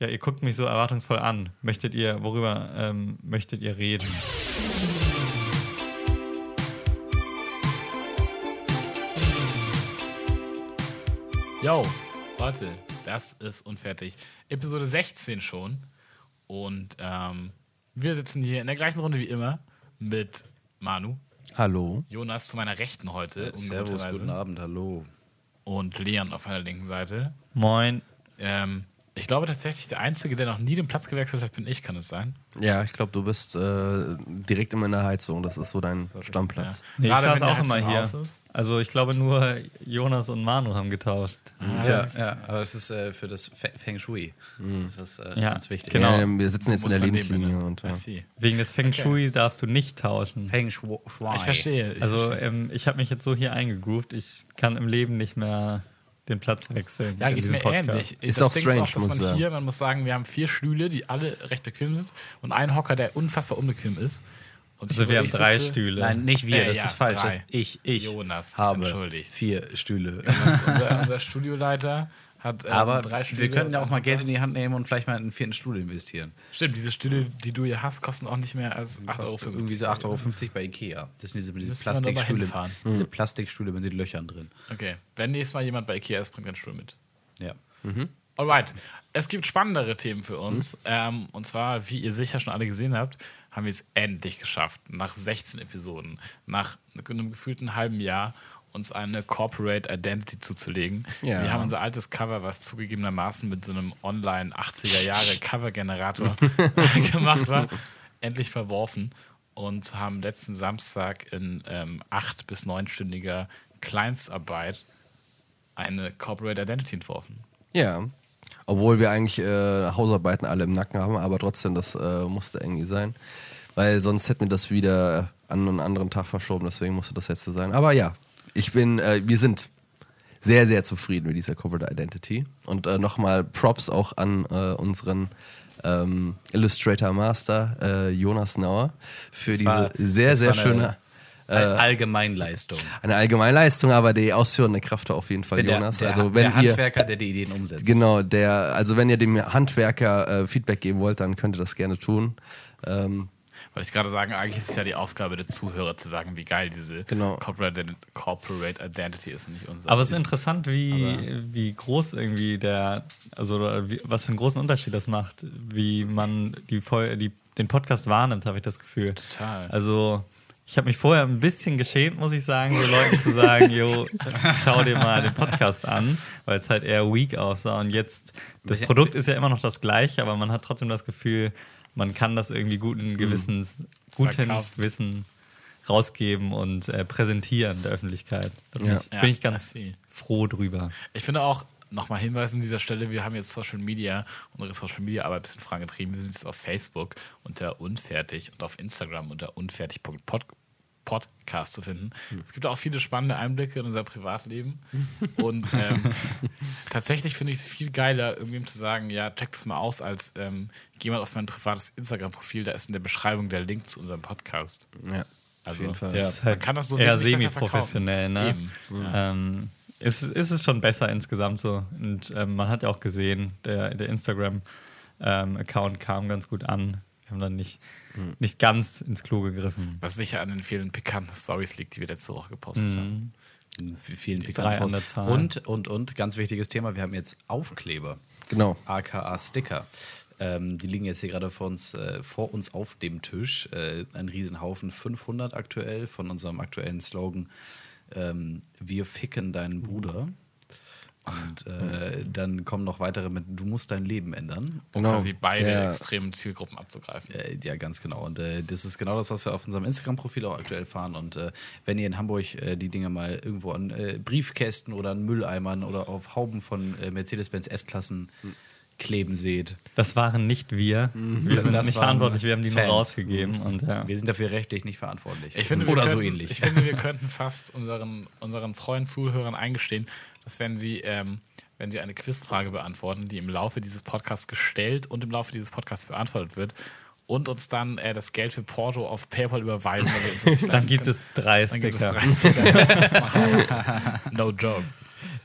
Ja, ihr guckt mich so erwartungsvoll an. Möchtet ihr, worüber ähm, möchtet ihr reden? Yo, Leute, das ist unfertig. Episode 16 schon. Und ähm, wir sitzen hier in der gleichen Runde wie immer mit Manu, Hallo. Jonas zu meiner Rechten heute. Servus, guten Abend, hallo. Und Leon auf meiner linken Seite. Moin. Ähm, ich glaube tatsächlich, der Einzige, der noch nie den Platz gewechselt hat, bin ich, kann es sein. Ja, ich glaube, du bist äh, direkt immer in der Heizung. Das ist so dein Das ist- Stammplatz. ja. Nee, ich Gerade saß wenn der auch immer hier. ist. Also ich glaube nur Jonas und Manu haben getauscht. Ja, ja, aber das ist äh, für das Fe- Feng Shui. Das ist äh, Ja, ganz wichtig. genau. Ja, wir sitzen jetzt in der Lebenslinie. Und. Wegen des Feng Shui darfst du nicht tauschen. Feng Shui. Ich verstehe. Ich Also verstehe. ähm, ich habe mich jetzt so hier eingegroovt, ich kann im Leben nicht mehr den Platz wechseln. Ja, geht mir ähnlich. Ist das auch Ding strange, ist auch, dass muss man ich sagen. hier, man muss sagen, wir haben vier Stühle, die alle recht bequem sind und einen Hocker, der unfassbar unbequem ist. Und Also wir haben drei sitze- Stühle. Nein, nicht wir, Äh, das ja, ist falsch. Das ich, ich Jonas, habe entschuldigt. vier Stühle. unser, unser Studioleiter hat ähm, Aber drei Stühle. wir könnten ja auch mal Geld in die Hand nehmen und vielleicht mal in einen vierten Stuhl investieren. Stimmt, diese Stühle, die du hier hast, kosten auch nicht mehr als 8,50 Euro. Irgendwie so 8,50 Euro bei Ikea. Das sind diese, diese Plastikstühle, hinfahren. diese Plastikstühle mit den Löchern drin. Okay, wenn nächstes Mal jemand bei Ikea ist, bringt einen Stuhl mit. Ja. Alright, es gibt spannendere Themen für uns. Ähm, und zwar, wie ihr sicher schon alle gesehen habt, haben wir es endlich geschafft, nach 16 Episoden, nach einem gefühlten halben Jahr, uns eine Corporate Identity zuzulegen. Ja. Wir haben unser altes Cover, was zugegebenermaßen mit so einem online 80er Jahre Cover-Generator gemacht war, endlich verworfen und haben letzten Samstag in ähm, acht- bis neunstündiger Kleinstarbeit eine Corporate Identity entworfen. ja. Obwohl wir eigentlich äh, Hausarbeiten alle im Nacken haben, aber trotzdem, das äh, musste irgendwie sein. Weil sonst hätten wir das wieder an einen anderen Tag verschoben, deswegen musste das jetzt so sein. Aber ja, ich bin, äh, wir sind sehr, sehr zufrieden mit dieser Corporate Identity. Und äh, nochmal Props auch an äh, unseren ähm, Illustrator Master äh, Jonas Nauer für Das diese war- sehr, sehr war eine- schöne All- Allgemeinleistung. eine Allgemeinleistung, aber die ausführende Kraft auf jeden Fall, Der, Jonas. der, also wenn der ihr Handwerker, der die Ideen umsetzt. genau der, also wenn ihr dem Handwerker äh, Feedback geben wollt, dann könnt ihr das gerne tun. Ähm, Wollte ich gerade sagen, eigentlich ist es ja die Aufgabe der Zuhörer zu sagen, wie geil diese Genau. Corporate, Corporate Identity ist und nicht unser. Aber es ist interessant, wie, wie groß irgendwie der, also wie, was für einen großen Unterschied das macht, wie man die, die den Podcast wahrnimmt, habe ich das Gefühl. Total. Also ich habe mich vorher ein bisschen geschämt, muss ich sagen, so Leuten zu sagen, jo, schau dir mal den Podcast an, weil es halt eher weak aussah. Und jetzt, das Produkt ist ja immer noch das gleiche, aber man hat trotzdem das Gefühl, man kann das irgendwie guten Gewissens, guten Verkaufen. Wissen rausgeben und äh, präsentieren der Öffentlichkeit. Da bin, Ja. ich, bin ich ganz froh drüber. Ich finde auch, nochmal Hinweis an dieser Stelle, wir haben jetzt Social Media, unsere Social Media Arbeit ein bisschen vorangetrieben. Wir sind jetzt auf Facebook unter Unfertig und auf Instagram unter unfertig.podcast zu finden. Es gibt auch viele spannende Einblicke in unser Privatleben. und ähm, tatsächlich finde ich es viel geiler, irgendwem zu sagen, ja, check das mal aus, als ähm, geh mal auf mein privates Instagram-Profil, da ist in der Beschreibung der Link zu unserem Podcast. ja, Also, jeden Fall. Ja, ist halt man kann das so eher semi-professionell, ne? Eben. Ähm, ist, ist es schon besser insgesamt so. Und ähm, man hat ja auch gesehen, der, der Instagram-Account kam ganz gut an. Wir haben dann nicht, nicht ganz ins Klo gegriffen. Was sicher an den vielen pikanten Stories liegt, die wir letzte Woche gepostet Mhm. haben. In vielen pikanten an der Posts. Zahl. Und, und, und, ganz wichtiges Thema, wir haben jetzt Aufkleber, genau. aka Sticker. Ähm, die liegen jetzt hier gerade vor uns, äh, vor uns auf dem Tisch. Äh, ein Riesenhaufen, 500 aktuell von unserem aktuellen Slogan ähm, Wir ficken deinen Bruder. Und äh, dann kommen noch weitere mit Du musst dein Leben ändern. Um Genau. quasi beide Der- extremen Zielgruppen abzugreifen. Äh, ja, ganz genau. Und äh, das ist genau das, was wir auf unserem Instagram-Profil auch aktuell fahren. Und äh, wenn ihr in Hamburg äh, die Dinge mal irgendwo an äh, Briefkästen oder an Mülleimern oder auf Hauben von äh, Mercedes-Benz S-Klassen kleben seht, Das waren nicht wir. Wir sind Das nicht verantwortlich, wir haben die nur Fans. rausgegeben. Und, ja. wir sind dafür rechtlich nicht verantwortlich. Ich finde, wir oder könnten, so ähnlich. Ich finde, wir könnten fast unseren, unseren treuen Zuhörern eingestehen, dass wenn sie, ähm, wenn sie eine Quizfrage beantworten, die im Laufe dieses Podcasts gestellt und im Laufe dieses Podcasts beantwortet wird und uns dann äh, das Geld für Porto auf PayPal überweisen, Dann gibt es drei dann gibt es. 30 Sticker. no joke.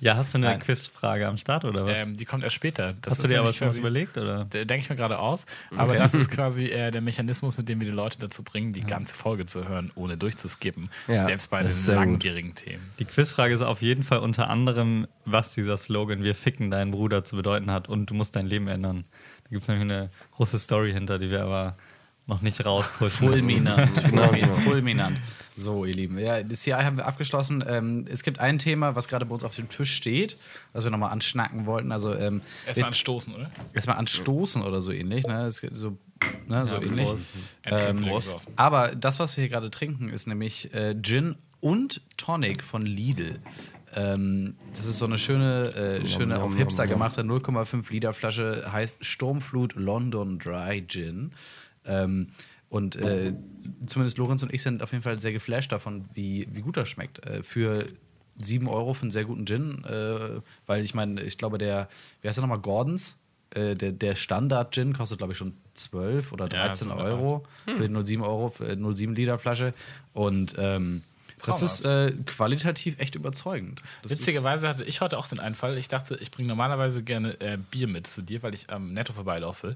Ja, hast du eine Nein. Quizfrage am Start oder was? Ähm, die kommt erst später. Das hast du ist dir aber schon was überlegt? Oder? Denke ich mir gerade aus. Aber das ist quasi äh, der Mechanismus, mit dem wir die Leute dazu bringen, die ganze Folge zu hören, ohne durchzuskippen. Ja, Selbst bei das den langwierigen Themen. Die Quizfrage ist auf jeden Fall unter anderem, was dieser Slogan Wir ficken deinen Bruder zu bedeuten hat und du musst dein Leben ändern. Da gibt es nämlich eine große Story hinter, die wir aber noch nicht rauspushen. Fulminant. Genau, genau. Fulminant. So, ihr Lieben. Ja, das CI haben wir abgeschlossen. Ähm, es gibt ein Thema, was gerade bei uns auf dem Tisch steht, was wir nochmal anschnacken wollten. Also ähm, Erstmal anstoßen, oder? erstmal anstoßen oder so ähnlich. Ne? Es gibt so ne, so ähnlich. Ähm, aber das, was wir hier gerade trinken, ist nämlich äh, Gin und Tonic von Lidl. Ähm, das ist so eine schöne, äh, schöne auf Hipster gemachte 0,5 Liter Flasche, heißt Sturmflut London Dry Gin. Ähm, und äh, zumindest Lorenz und ich sind auf jeden Fall sehr geflasht davon, wie, wie gut das schmeckt. Äh, für 7 Euro für einen sehr guten Gin, äh, weil ich meine, ich glaube, der, wie heißt der nochmal, Gordons? Äh, der, der Standard-Gin kostet, glaube ich, schon 12 oder Ja, 13 so eine Euro für 0,7 Euro, für 0,7 Liter Flasche. Und ähm, das ist äh, qualitativ echt überzeugend. Das Witzigerweise hatte ich heute auch den Einfall. Ich dachte, ich bringe normalerweise gerne äh, Bier mit zu dir, weil ich am Netto vorbeilaufe.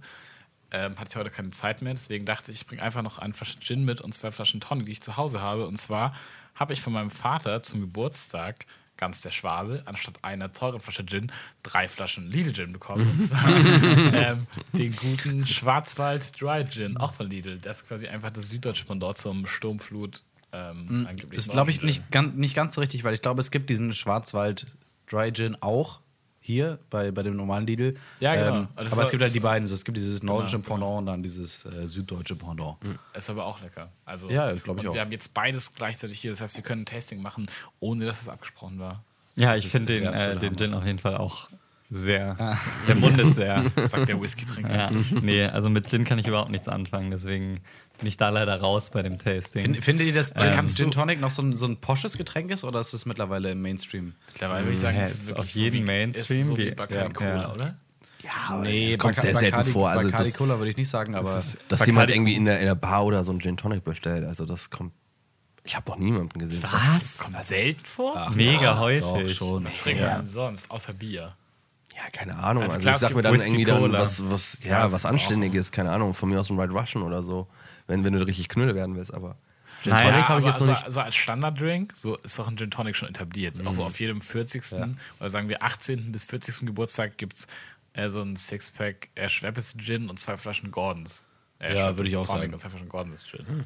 Ähm, hatte ich heute keine Zeit mehr, deswegen dachte ich, ich bringe einfach noch eine Flasche Gin mit und zwei Flaschen Tonic, die ich zu Hause habe. Und zwar habe ich von meinem Vater zum Geburtstag ganz der Schwabe, anstatt einer teuren Flasche Gin, drei Flaschen Lidl Gin bekommen. Und zwar ähm, den guten Schwarzwald Dry Gin, auch von Lidl. Das ist quasi einfach das süddeutsche Pendant zum Sturmflut. Ähm, angeblich ist, glaube ich, nicht ganz, nicht ganz so richtig, weil ich glaube, es gibt diesen Schwarzwald Dry Gin auch hier bei, bei dem normalen Lidl. Ja, genau. Ähm, Also aber es gibt halt die beiden. Es gibt dieses nordische genau. Pendant und dann dieses äh, süddeutsche Pendant. Ist aber auch lecker. Also, Ja, glaub ich und auch. Wir haben jetzt beides gleichzeitig hier. Das heißt, wir können ein Tasting machen, ohne dass es abgesprochen war. Ja, Das ich finde den, äh, den. Gin auf jeden Fall auch sehr. Der mundet sehr. Sagt der Whisky-Trinker. ja. Nee, also mit Gin kann ich überhaupt nichts anfangen, deswegen bin ich da leider raus bei dem Tasting. Find, findet ihr, dass Gin, kannst Gin Tonic noch so ein, so ein posches Getränk ist oder ist es mittlerweile im Mainstream? Mittlerweile würde ich sagen, Ja, ist ist wirklich auf jeden so wie, Mainstream, Ist so wie- wie Bacardi ja, Cola, ja. oder? Ja, Nee, das kommt sehr selten Bacardi- vor. Also Bacardi das, Cola würde ich nicht sagen, aber dass Bacardi- jemand irgendwie in der, in der Bar oder so einen Gin Tonic bestellt. Also das kommt. Ich habe noch niemanden gesehen. Was? Kommt das selten vor? Mega häufig. doch schon. Was trinken wir denn sonst, außer Bier? Ja, keine Ahnung. Also Also, ich sag mir dann Whisky irgendwie dann was, was, Ja, ja, was. Anständiges, keine Ahnung, von mir aus ein Red Russian oder so. Wenn, wenn du richtig Knülle werden willst, aber. Gin Naja, Tonic habe ich jetzt noch nicht. also als Standarddrink, so ist doch ein Gin Tonic schon etabliert. Auch so auf jedem 40. oder sagen wir 18. bis 40. Geburtstag gibt es äh, so ein Sixpack äh, Schweppes Gin und zwei Flaschen Gordons. Äh, Ja, würde ich auch Tonic sagen. Und zwei Flaschen Gordons Gin.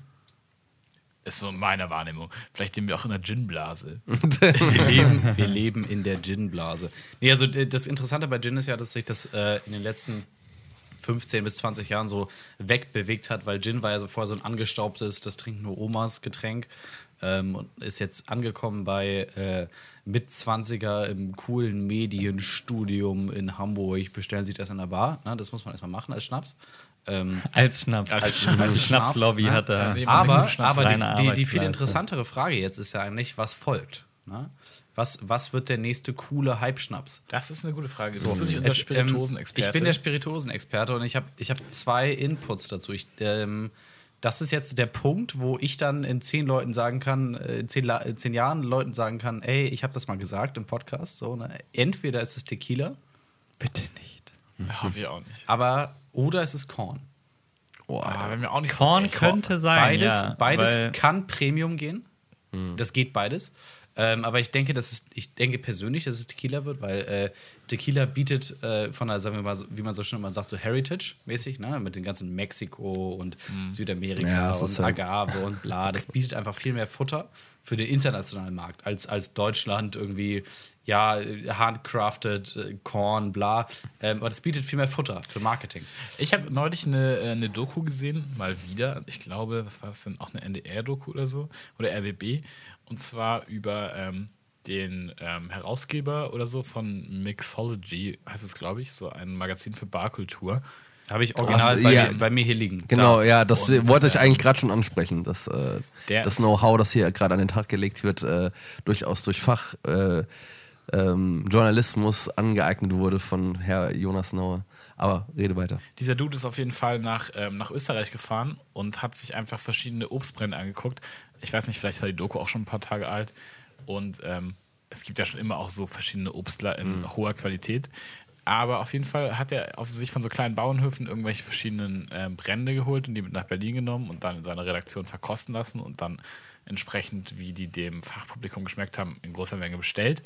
Ist so meine Wahrnehmung. Vielleicht nehmen wir auch in der Gin-Blase. wir, leben, wir leben in der Gin-Blase. Nee, also äh, das Interessante bei Gin ist ja, dass sich das äh, in den letzten 15 bis 20 Jahren so wegbewegt hat, weil Gin war ja so vorher so ein angestaubtes, das trinken nur Omas Getränk ähm, und ist jetzt angekommen bei äh, Mitzwanziger im coolen Medienstudium in Hamburg. Bestellen sich das in der Bar. Ne? Das muss man erstmal machen als Schnaps. Ähm, Als Schnaps. Als Als Schnaps, Schnapslobby ne? hat er. Ja, aber Schnaps aber die, die, die viel interessantere Frage jetzt ist ja eigentlich, was folgt? Ne? Was, was wird der nächste coole Hype-Schnaps? Das ist eine gute Frage. Bist du nicht unser Es, ähm, Spirituosenexperte? ich bin der Spirituosenexperte und ich habe ich hab zwei Inputs dazu. Ich, ähm, das ist jetzt der Punkt, wo ich dann in zehn Leuten sagen kann, äh, in zehn, in zehn Jahren Leuten sagen kann, ey, ich habe das mal gesagt im Podcast. So, ne? Entweder ist es Tequila, Bitte nicht. Ja, wir auch nicht. aber oder es ist Korn. Ah, wenn wir auch nicht Korn so könnte sein, Beides, ja. beides kann Premium gehen. Das geht beides. Ähm, aber ich denke, dass es, ich denke persönlich, dass es Tequila wird, weil äh, Tequila bietet äh, von der, sagen wir mal, so, wie man so schön immer sagt, so Heritage-mäßig, ne? mit den ganzen Mexiko und Südamerika Ja, und ja- Agave und bla. Das bietet einfach viel mehr Futter für den internationalen Markt als, als Deutschland irgendwie, ja, handcrafted, äh, Korn, bla. Ähm, aber das bietet viel mehr Futter für Marketing. Ich habe neulich eine, äh, eine Doku gesehen, mal wieder. Ich glaube, was war das denn? Auch eine NDR-Doku oder so? Oder RBB. Und zwar über ähm, den ähm, Herausgeber oder so von Mixology, heißt es, glaube ich, so ein Magazin für Barkultur. Habe ich original Ach, bei, ja. mir, bei mir hier liegen. Genau, Da. ja, das Und, wollte ich ähm, eigentlich gerade schon ansprechen. Das, äh, das Know-how, das hier gerade an den Tag gelegt wird, äh, durchaus durch Fach äh, ähm, angeeignet wurde von Herr Jonas Nauer. Aber rede weiter. Dieser Dude ist auf jeden Fall nach, ähm, nach Österreich gefahren und hat sich einfach verschiedene Obstbrände angeguckt. Ich weiß nicht, vielleicht war die Doku auch schon ein paar Tage alt. Und ähm, es gibt ja schon immer auch so verschiedene Obstler in hoher Qualität. Aber auf jeden Fall hat er auf sich von so kleinen Bauernhöfen irgendwelche verschiedenen ähm, Brände geholt und die mit nach Berlin genommen und dann in seiner Redaktion verkosten lassen und dann entsprechend, wie die dem Fachpublikum geschmeckt haben, in großer Menge bestellt.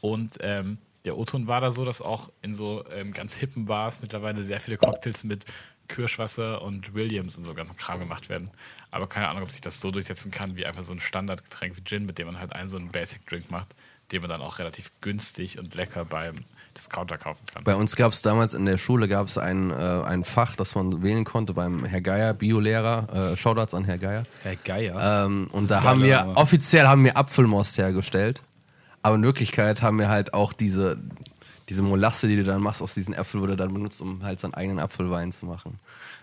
Und ähm, der O-Ton war da so, dass auch in so ähm, ganz hippen Bars mittlerweile sehr viele Cocktails mit Kirschwasser und Williams und so ganzen Kram gemacht werden. Aber keine Ahnung, ob sich das so durchsetzen kann, wie einfach so ein Standardgetränk wie Gin, mit dem man halt einen so einen Basic Drink macht, den man dann auch relativ günstig und lecker beim Discounter kaufen kann. Bei uns gab es damals in der Schule gab es ein, äh, ein Fach, das man wählen konnte beim Herr Geier, Biolehrer. Äh, Shoutouts an Herr Geier. Herr Geier. Ähm, und da haben wir, Name. offiziell haben wir Apfelmost hergestellt. Aber in Wirklichkeit haben wir halt auch diese, diese Molasse, die du dann machst aus diesen Äpfeln, wurde dann benutzt, um halt seinen eigenen Apfelwein zu machen.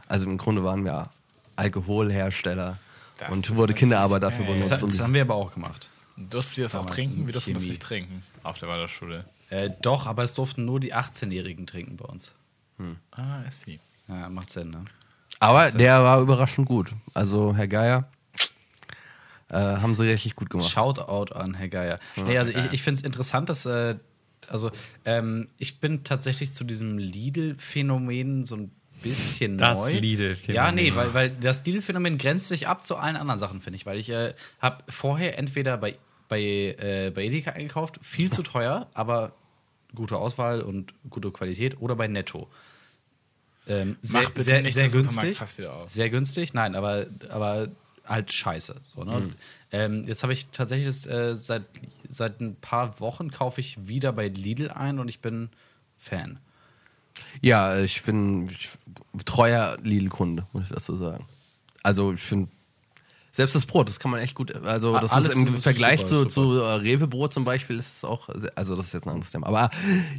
Also im Grunde waren wir Alkoholhersteller Das und wurde Kinderarbeit dafür benutzt. das, das haben wir aber auch gemacht. Durftet ihr das auch trinken? in Wir durften das nicht trinken auf der Waldorfschule. Äh, doch, aber es durften nur die 18-Jährigen trinken bei uns. Ah, I see. Ja, macht Sinn, ne? Aber der war überraschend gut. Also Herr Geier äh, haben sie richtig gut gemacht. Shoutout an Herr Geier. Nee, also ich, ich finde es interessant, dass, äh, also ähm, ich bin tatsächlich zu diesem Lidl-Phänomen so ein bisschen Das neu. Lidl-Phänomen. Ja, nee, weil, weil das Lidl-Phänomen grenzt sich ab zu allen anderen Sachen, finde ich. Weil ich äh, habe vorher entweder bei, bei, äh, bei Edeka eingekauft, viel zu teuer, aber gute Auswahl und gute Qualität, oder bei Netto. Ähm, sehr, sehr, nicht sehr günstig. fast wieder auf. Sehr günstig, nein, aber, aber halt scheiße. So, ne? Und, ähm, jetzt habe ich tatsächlich äh, seit, seit ein paar Wochen kaufe ich wieder bei Lidl ein und ich bin Fan. Ja, ich bin ich, treuer Lidl-Kunde, muss ich dazu sagen. Also ich finde, selbst das Brot, das kann man echt gut, also Ah, das alles ist im ist Vergleich super, zu, zu äh, Rewe-Brot zum Beispiel, ist es auch, sehr- also das ist jetzt ein anderes Thema. Aber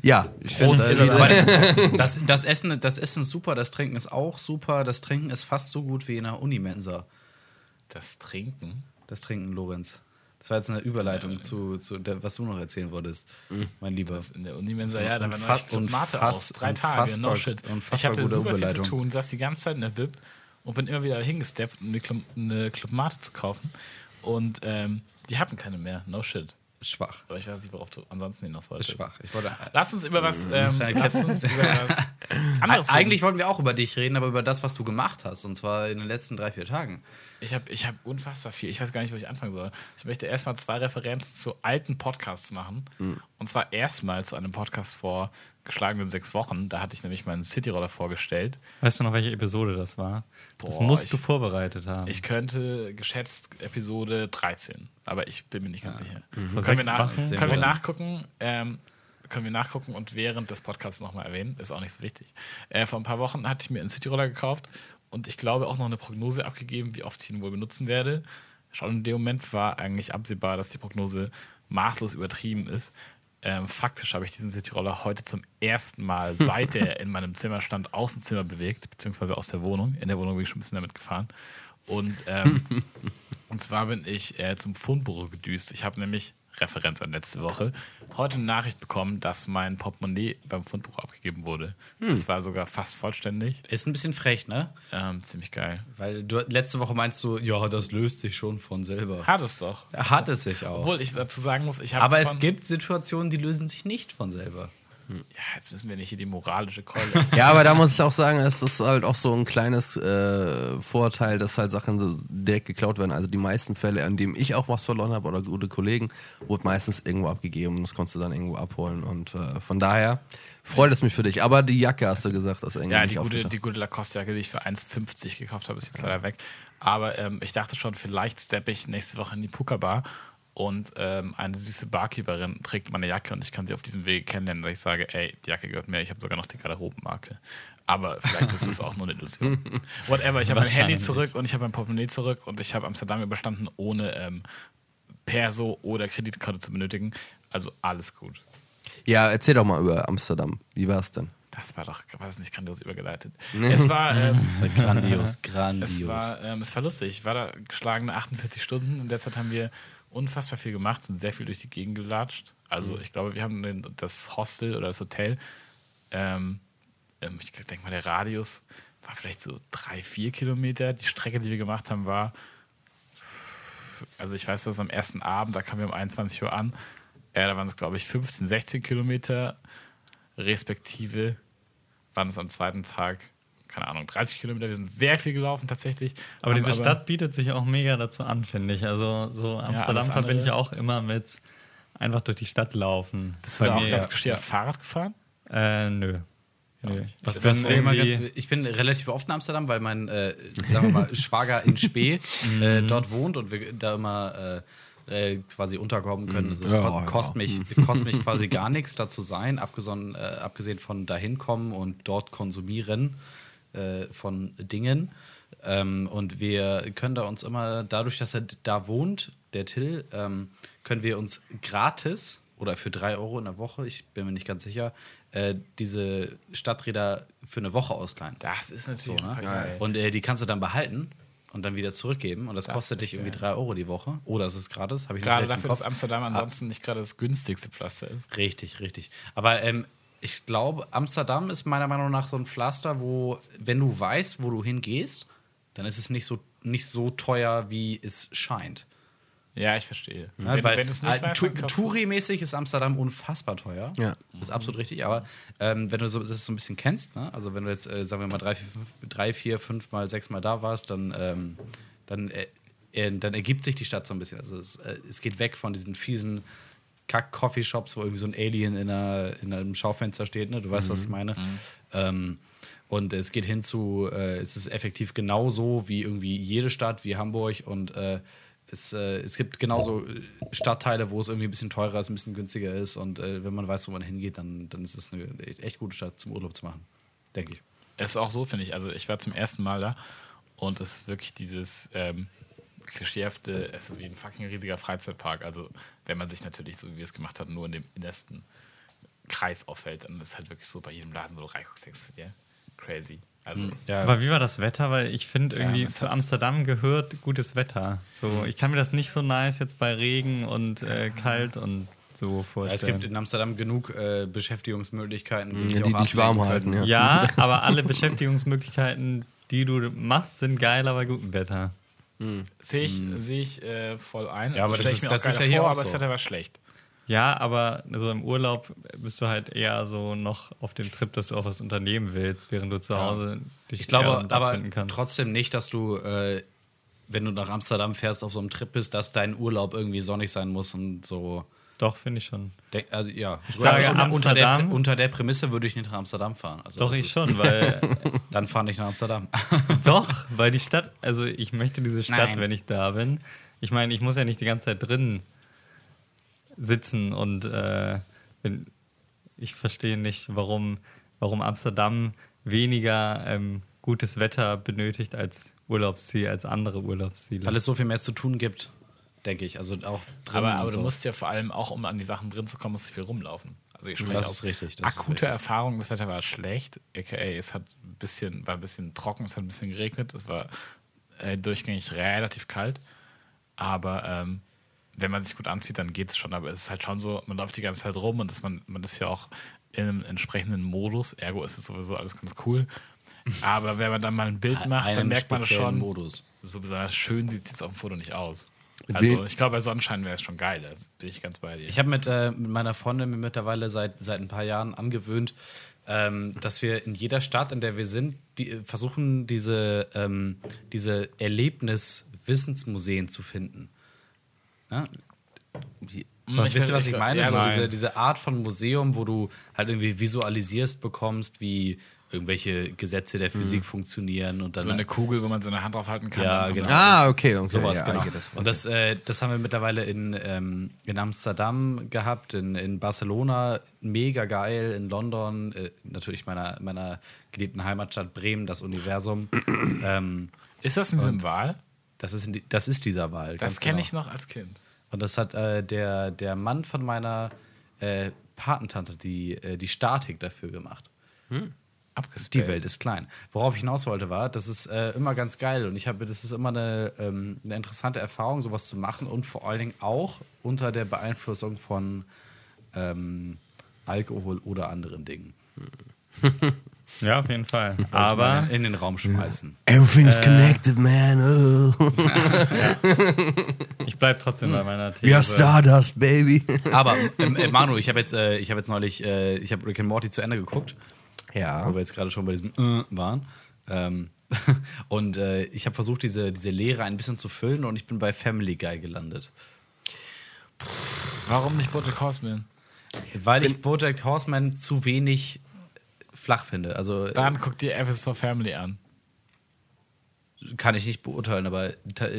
ja, ich finde, äh, Lidl- Aber das, das, Essen, das Essen ist super, das Trinken ist auch super, das Trinken ist fast so gut wie in der Unimensa. Das Trinken. Das Trinken, Lorenz. Das war jetzt eine Überleitung zu, zu der, was du noch erzählen wolltest, mein Lieber. In der Unimensa, ja, da war Unfa- neulich unfass- aus. Drei Tage, no unfassbar- shit. Ich unfassbar hatte gute super viel zu Überleitung. tun, saß die ganze Zeit in der Bib und bin immer wieder hingesteppt, um eine Club, eine Club Mate zu kaufen. Und ähm, die hatten keine mehr, no shit. Ist schwach. Aber ich weiß nicht, worauf du ansonsten hinaus Ist wolltest. schwach. Ich wollte, Lass uns über was, ähm, lass uns über was anderes Eigentlich reden. wollten wir auch über dich reden, aber über das, was du gemacht hast. Und zwar in den letzten drei, vier Tagen. Ich habe ich hab unfassbar viel. Ich weiß gar nicht, wo ich anfangen soll. Ich möchte erstmal zwei Referenzen zu alten Podcasts machen. Und zwar erstmal zu einem Podcast vor geschlagenen sechs Wochen. Da hatte ich nämlich meinen Cityroller vorgestellt. Weißt du noch, welche Episode das war? Das Boah, musst ich- du vorbereitet haben. Ich könnte geschätzt Episode 13, aber ich bin mir nicht ganz sicher. Vor Können, wir nach, können wir nachgucken? Ähm, können wir nachgucken und während des Podcasts nochmal erwähnen. Ist auch nicht so wichtig. Äh, vor ein paar Wochen hatte ich mir einen Cityroller gekauft und ich glaube auch noch eine Prognose abgegeben, wie oft ich ihn wohl benutzen werde. Schon in dem Moment war eigentlich absehbar, dass die Prognose maßlos übertrieben ist. Ähm, faktisch habe ich diesen Cityroller heute zum ersten Mal, seit er in meinem Zimmer stand, aus dem Zimmer bewegt, beziehungsweise aus der Wohnung. In der Wohnung bin ich schon ein bisschen damit gefahren. Und, ähm, und zwar bin ich äh, zum Fundbüro gedüst. Ich habe nämlich, Referenz an letzte Woche, heute eine Nachricht bekommen, dass mein Portemonnaie beim Fundbüro abgegeben wurde. Das war sogar fast vollständig. Ist ein bisschen frech, ne? Ähm, ziemlich geil. Weil du letzte Woche meinst du, ja, das löst sich schon von selber. Hat es doch. Hat es sich auch. Obwohl ich dazu sagen muss, ich habe. Aber es gibt Situationen, die lösen sich nicht von selber. Ja, jetzt müssen wir nicht hier die moralische Keule. Ja, aber da muss ich auch sagen, es ist halt auch so ein kleines äh, Vorteil, dass halt Sachen so direkt geklaut werden. Also die meisten Fälle, an denen ich auch was verloren habe oder gute Kollegen, wurde meistens irgendwo abgegeben und das konntest du dann irgendwo abholen. Und äh, von daher freut es mich für dich. Aber die Jacke hast du gesagt, dass irgendwie Ja, die gute, die gute Lacoste-Jacke, die ich für 1,50 gekauft habe, ist jetzt leider weg. Aber ähm, ich dachte schon, vielleicht steppe ich nächste Woche in die Puka-Bar und ähm, eine süße Barkeeperin trägt meine Jacke und ich kann sie auf diesem Weg kennenlernen, dass ich sage, ey, die Jacke gehört mir, ich habe sogar noch die Garderobenmarke. Aber vielleicht ist es auch nur eine Illusion. Whatever, ich habe mein Handy zurück und ich habe mein Portemonnaie zurück und ich habe Amsterdam überstanden, ohne ähm, Perso oder Kreditkarte zu benötigen. Also alles gut. Ja, erzähl doch mal über Amsterdam. Wie war es denn? Das war doch, war das nicht grandios übergeleitet. Es war, ähm, Das war grandios, Es grandios. war, ähm, es war lustig. Ich war da geschlagene 48 Stunden. In der Zeit haben wir unfassbar viel gemacht, sind sehr viel durch die Gegend gelatscht. Also ich glaube, wir haben das Hostel oder das Hotel, ähm, ähm, ich denke mal, der Radius war vielleicht so drei, vier Kilometer. Die Strecke, die wir gemacht haben, war, also ich weiß, dass am ersten Abend, da kamen wir um 21 Uhr an, Ja, da waren es, glaube ich, 15, 16 Kilometer, respektive waren es am zweiten Tag, keine Ahnung, 30 Kilometer. Wir sind sehr viel gelaufen tatsächlich. Aber Haben diese Stadt bietet sich auch mega dazu an, finde ich. Also so Amsterdam alles verbinde ich auch immer mit einfach durch die Stadt laufen. Bist du da auch ganz gescheit Fahrrad gefahren? Äh, nö. nicht. Was Das bin irgendwie, ganz- ich bin relativ oft in Amsterdam, weil mein, äh, sagen wir mal, Schwager in Spee äh, Mhm. dort wohnt und wir da immer äh, äh, quasi unterkommen können. Es ist, Ja, ko ja. Mhm. kostet, mich, kostet mich quasi gar nichts, da zu sein, abgesehen, äh, abgesehen von dahin kommen und dort konsumieren äh, von Dingen. Ähm, und wir können da uns immer, dadurch, dass er da wohnt, der Till, ähm, können wir uns gratis oder für drei Euro in der Woche, ich bin mir nicht ganz sicher, äh, diese Stadträder für eine Woche ausleihen. Das ist natürlich So, ne? geil. Und äh, die kannst du dann behalten und dann wieder zurückgeben. Und das, kostet dich irgendwie drei Euro die Woche. Oder es ist gratis, habe ich Gerade dafür, dass. Amsterdam ansonsten nicht gerade das günstigste Pflaster ist. Richtig, richtig. Aber ähm, ich glaube, Amsterdam ist meiner Meinung nach so ein Pflaster, wo, wenn du weißt, wo du hingehst, dann ist es nicht so, nicht so teuer, wie es scheint. Ja, ich verstehe. Ja, wenn, weil wenn äh, weißt, Tu- Touri-mäßig ist Amsterdam unfassbar teuer. Ja. Das ist absolut richtig. Aber ähm, wenn du so, das so ein bisschen kennst, ne? also wenn du jetzt, äh, sagen wir mal, drei, vier, fünf, drei, vier, fünf Mal, sechs Mal da warst, dann, ähm, dann, äh, äh, dann ergibt sich die Stadt so ein bisschen. Also es, äh, es geht weg von diesen fiesen Kack-Coffeeshops, wo irgendwie so ein Alien in, einer, in einem Schaufenster steht. Ne? Du weißt, was ich meine. Ähm, und es geht hin zu, äh, es ist effektiv genauso wie irgendwie jede Stadt, wie Hamburg. Und äh, es, äh, es gibt genauso äh, Stadtteile, wo es irgendwie ein bisschen teurer ist, ein bisschen günstiger ist. Und äh, wenn man weiß, wo man hingeht, dann, dann ist es eine echt gute Stadt zum Urlaub zu machen. Denke ich. Es ist auch so, finde ich. Also, ich war zum ersten Mal da und es ist wirklich dieses ähm, klischeehafte, es ist wie ein fucking riesiger Freizeitpark. Also, wenn man sich natürlich, so wie wir es gemacht haben, nur in dem innersten Kreis auffällt, dann ist es halt wirklich so bei jedem Laden, wo du reinguckst, denkst du dir, crazy. Also, Ja, aber wie war das Wetter? Weil ich finde, irgendwie das zu Amsterdam gehört gutes Wetter. So, ich kann mir das nicht so nice jetzt bei Regen und äh, kalt und so es vorstellen. gibt in Amsterdam genug äh, Beschäftigungsmöglichkeiten, Die dich auch dich warm halten, ja. ja, aber alle Beschäftigungsmöglichkeiten, die du machst, sind geiler bei gutem Wetter. Sehe ich, sehe ich äh, voll ein. Ja, aber stell das ich ist- mir das auch ist ja hier vor, auch aber so. das Wetter war schlecht. Ja, aber so im Urlaub bist du halt eher so noch auf dem Trip, dass du auch was unternehmen willst, während du zu Hause dich Ich glaube aber trotzdem nicht, dass du, äh, wenn du nach Amsterdam fährst, auf so einem Trip bist, dass dein Urlaub irgendwie sonnig sein muss und so. Doch, finde ich schon. Denk- Also, ja. Ich sage unter, der, unter der Prämisse würde ich nicht nach Amsterdam fahren. Also Doch, ich schon, weil Dann fahre ich nach Amsterdam. Doch, weil die Stadt, also ich möchte diese Stadt, Nein. wenn ich da bin. Ich meine, ich muss ja nicht die ganze Zeit drin sitzen und äh, wenn, ich verstehe nicht, warum, warum Amsterdam weniger ähm, gutes Wetter benötigt als Urlaubsziel, als andere Urlaubsziele. Weil es so viel mehr zu tun gibt, denke ich. Also auch drin Aber, aber so. du musst ja vor allem auch, um an die Sachen drin zu kommen, musst du viel rumlaufen. Also ich spreche Das aus ist richtig, das ist akute richtig. Erfahrung, das Wetter war schlecht. AKA, es hat ein bisschen, war ein bisschen trocken, es hat ein bisschen geregnet, es war äh, durchgängig relativ kalt. Aber ähm, wenn man sich gut anzieht, dann geht es schon. Aber es ist halt schon so, man läuft die ganze Zeit rum und das, man, man ist ja auch in einem entsprechenden Modus. Ergo ist es sowieso alles ganz cool. Aber wenn man dann mal ein Bild macht, dann merkt man speziellen schon, Modus. so besonders schön sieht es jetzt auf dem Foto nicht aus. Mit Also ich glaube, bei Sonnenschein wäre es schon geil. Da bin ich ganz bei dir. Ich habe mit, äh, mit meiner Freundin mir mittlerweile seit, seit ein paar Jahren angewöhnt, ähm, dass wir in jeder Stadt, in der wir sind, die, äh, versuchen, diese, ähm, diese Erlebnis-Wissensmuseen zu finden. Ja? Ich Wisst ihr, was ich meine? ja, so diese, diese Art von Museum, wo du halt irgendwie visualisierst bekommst, wie irgendwelche Gesetze der Physik funktionieren und dann so eine Kugel, wo man seine Hand drauf halten kann. Ja, genau. Ah, okay. okay Sowas, ja, genau. It. Und das, äh, das haben wir mittlerweile in, ähm, in Amsterdam gehabt, in, in Barcelona, mega geil, in London, äh, natürlich meiner, meiner geliebten Heimatstadt Bremen, das Universum. ähm, Ist das in diesem Wahl? das, ist in die, das ist dieser Wahl. Das kenne genau. ich noch als Kind. Und das hat äh, der, der Mann von meiner äh, Patentante die, äh, die Statik dafür gemacht. Abgespaced. Die Welt ist klein. Worauf ich hinaus wollte, war, das ist äh, immer ganz geil und ich habe, das ist immer eine, ähm, eine interessante Erfahrung, sowas zu machen und vor allen Dingen auch unter der Beeinflussung von ähm, Alkohol oder anderen Dingen. Ja, auf jeden Fall. Aber in den Raum schmeißen. Everything's connected, man. Oh. ich bleibe trotzdem bei meiner These. We are Stardust, baby. Aber ähm, äh, Manu, ich habe jetzt, äh, ich habe jetzt neulich, äh, ich habe Rick and Morty zu Ende geguckt, Ja. wo wir jetzt gerade schon bei diesem äh, waren. Ähm, und äh, ich habe versucht, diese, diese Leere ein bisschen zu füllen und ich bin bei Family Guy gelandet. Warum nicht Bojack Horseman? Weil ich Bojack Horseman zu wenig flach finde. Also äh, Dann guck dir F is for Family an. kann ich nicht beurteilen, aber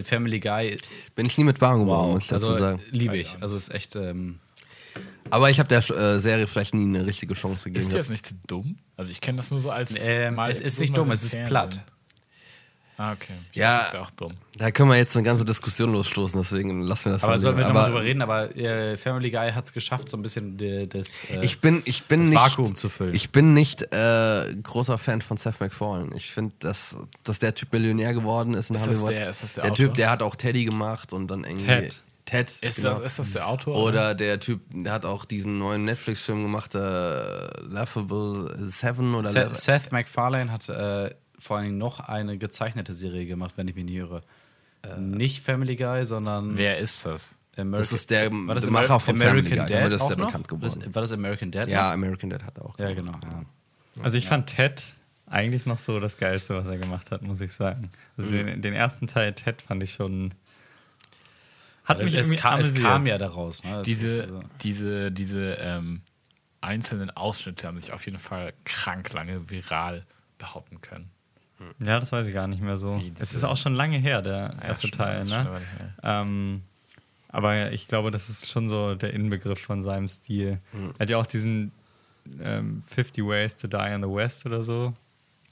Family Guy, Bin ich nie mit warm geworden, muss ich dazu also sagen. liebe ich. Also ist echt. Ähm, Aber ich habe der äh, Serie vielleicht nie eine richtige Chance gegeben. Ist die jetzt nicht dumm? Also ich kenne das nur so als. Ähm, mal- es ist nicht dumm, es ist platt. Ah, okay. Ich Ja. dachte, Das auch dumm. Da können wir jetzt eine ganze Diskussion losstoßen, deswegen lassen wir das Aber sollen wir nochmal Aber drüber reden? Aber äh, Family Guy hat es geschafft, so ein bisschen äh, das. Äh, Ich bin, ich bin das nicht, Vakuum zu füllen. Ich bin nicht äh, großer Fan von Seth MacFarlane. Ich finde, dass, dass der Typ Millionär geworden ist in Ist das Hollywood. der- ist das der der? Typ, der hat auch Teddy gemacht und dann irgendwie. Ted. Ted. Ist, genau. das, ist das der Autor? Oder der Typ, der hat auch diesen neuen Netflix-Film gemacht, äh, Laughable Seven oder Seth, Laugh- Seth MacFarlane hat äh, vor allen Dingen noch eine gezeichnete Serie gemacht, wenn ich mich nicht irre. nicht Family Guy, sondern Wer ist das? American, Das ist der, war das der Macher von American Family Guy. Dad auch der noch? bekannt geworden. Das, war das American Dad? ja? American Dad hat er auch. ja, gemacht. genau. Ja. Also ich fand Ted eigentlich noch so das Geilste, was er gemacht hat, muss ich sagen. Also den, den ersten Teil Ted fand ich schon. Hat mich Es, kam, es kam ja daraus. Ne? Es Diese, so- diese, diese ähm, einzelnen Ausschnitte haben sich auf jeden Fall krank lange viral behaupten können. Ja, das weiß ich gar nicht mehr so. Es ist auch schon lange her, der Ja, erste Teil, ne? Ähm, aber ich glaube, das ist schon so der Inbegriff von seinem Stil. Er hat ja auch diesen ähm, 50 Ways to Die in the West oder so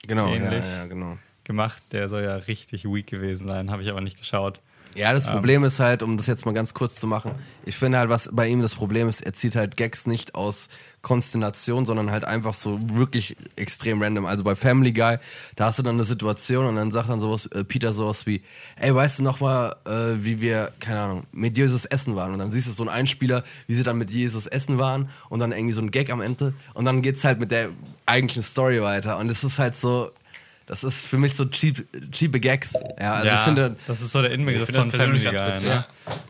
Genau, ja, Ähnlich. ja, genau. gemacht. Der soll ja richtig weak gewesen sein, habe ich aber nicht geschaut. Ja, das Problem ist halt, um das jetzt mal ganz kurz zu machen, ich finde halt, was bei ihm das Problem ist, er zieht halt Gags nicht aus Konstellation, sondern halt einfach so wirklich extrem random. Also bei Family Guy, da hast du dann eine Situation und dann sagt dann sowas, äh, Peter sowas wie, ey, weißt du noch mal, äh, wie wir, keine Ahnung, mit Jesus essen waren? Und dann siehst du so einen Einspieler, wie sie dann mit Jesus essen waren und dann irgendwie so ein Gag am Ende und dann geht's halt mit der eigentlichen Story weiter und es ist halt so, das ist für mich so cheap, cheape Gags. Ja, also ich finde, das ist so der Inbegriff von Family ganz Guy. witzig. Ne?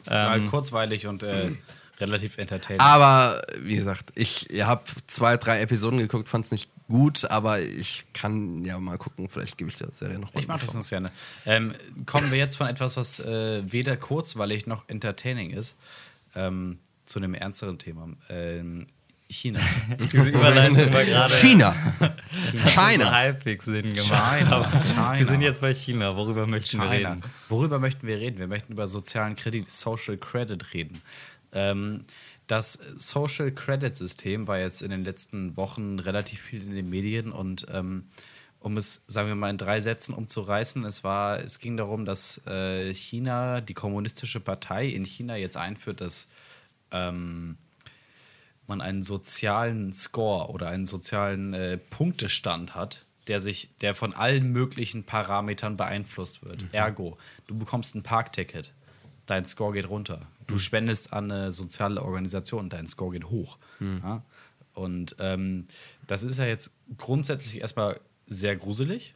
War halt kurzweilig und äh, relativ entertaining. Aber wie gesagt, ich habe zwei, drei Episoden geguckt, fand es nicht gut, aber ich kann ja mal gucken, vielleicht gebe ich der Serie noch mal Ich eine das ganz gerne. Ähm, kommen wir jetzt von etwas, was äh, weder kurzweilig noch entertaining ist, ähm, zu einem ernsteren Thema. Ähm, China. Diese Überleitung war gerade China! China! halbwegs Sinn gemacht. China. China. Wir sind jetzt bei China. Worüber möchten wir China. reden? Worüber möchten wir reden? Wir möchten über sozialen Kredit, Social Credit reden. Ähm, das Social Credit System war jetzt in den letzten Wochen relativ viel in den Medien und ähm, um es, sagen wir mal, in drei Sätzen umzureißen, es war, es ging darum, dass äh, China, die kommunistische Partei in China jetzt einführt, dass ähm, man einen sozialen Score oder einen sozialen äh, Punktestand hat, der sich, der von allen möglichen Parametern beeinflusst wird. Ergo, du bekommst ein Parkticket, dein Score geht runter. Du spendest an eine soziale Organisation, dein Score geht hoch. Ja? Und ähm, das ist ja jetzt grundsätzlich erstmal sehr gruselig,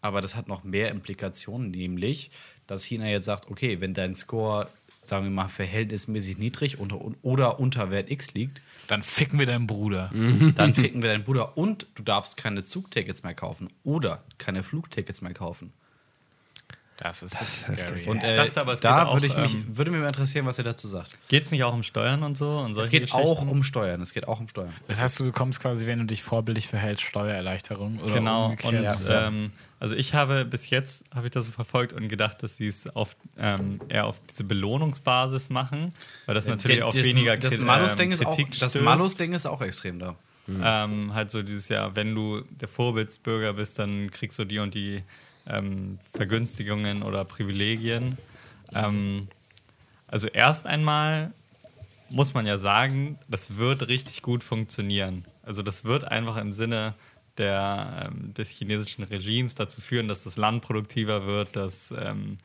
aber das hat noch mehr Implikationen, nämlich, dass China jetzt sagt, okay, wenn dein Score, sagen wir mal, verhältnismäßig niedrig unter, oder unter Wert X liegt, Dann ficken wir deinen Bruder. dann ficken wir deinen Bruder und du darfst keine Zugtickets mehr kaufen oder keine Flugtickets mehr kaufen. Das ist scary. Und Ich äh, dachte aber, es da würde, ich mich, ähm, würde mich mal interessieren, was ihr dazu sagt. Geht es nicht auch um Steuern und so? Und Es geht auch um Steuern. Es geht auch um Steuern. das heißt, du bekommst quasi, wenn du dich vorbildlich verhältst, Steuererleichterung oder Genau, und umgekehrt. ähm, also ich habe bis jetzt habe ich das so verfolgt und gedacht, dass sie es auf, ähm, eher auf diese Belohnungsbasis machen, weil das natürlich auch weniger das Kri- Malus-Ding ähm, ist auch, das. Malus-Ding ist auch extrem da. Ähm, halt so dieses Jahr, wenn du der Vorbildsbürger bist, dann kriegst du die und die ähm, Vergünstigungen oder Privilegien. Ähm, also erst einmal muss man ja sagen, das wird richtig gut funktionieren. Also das wird einfach im Sinne der, ähm, des chinesischen Regimes dazu führen, dass das Land produktiver wird, dass ähm,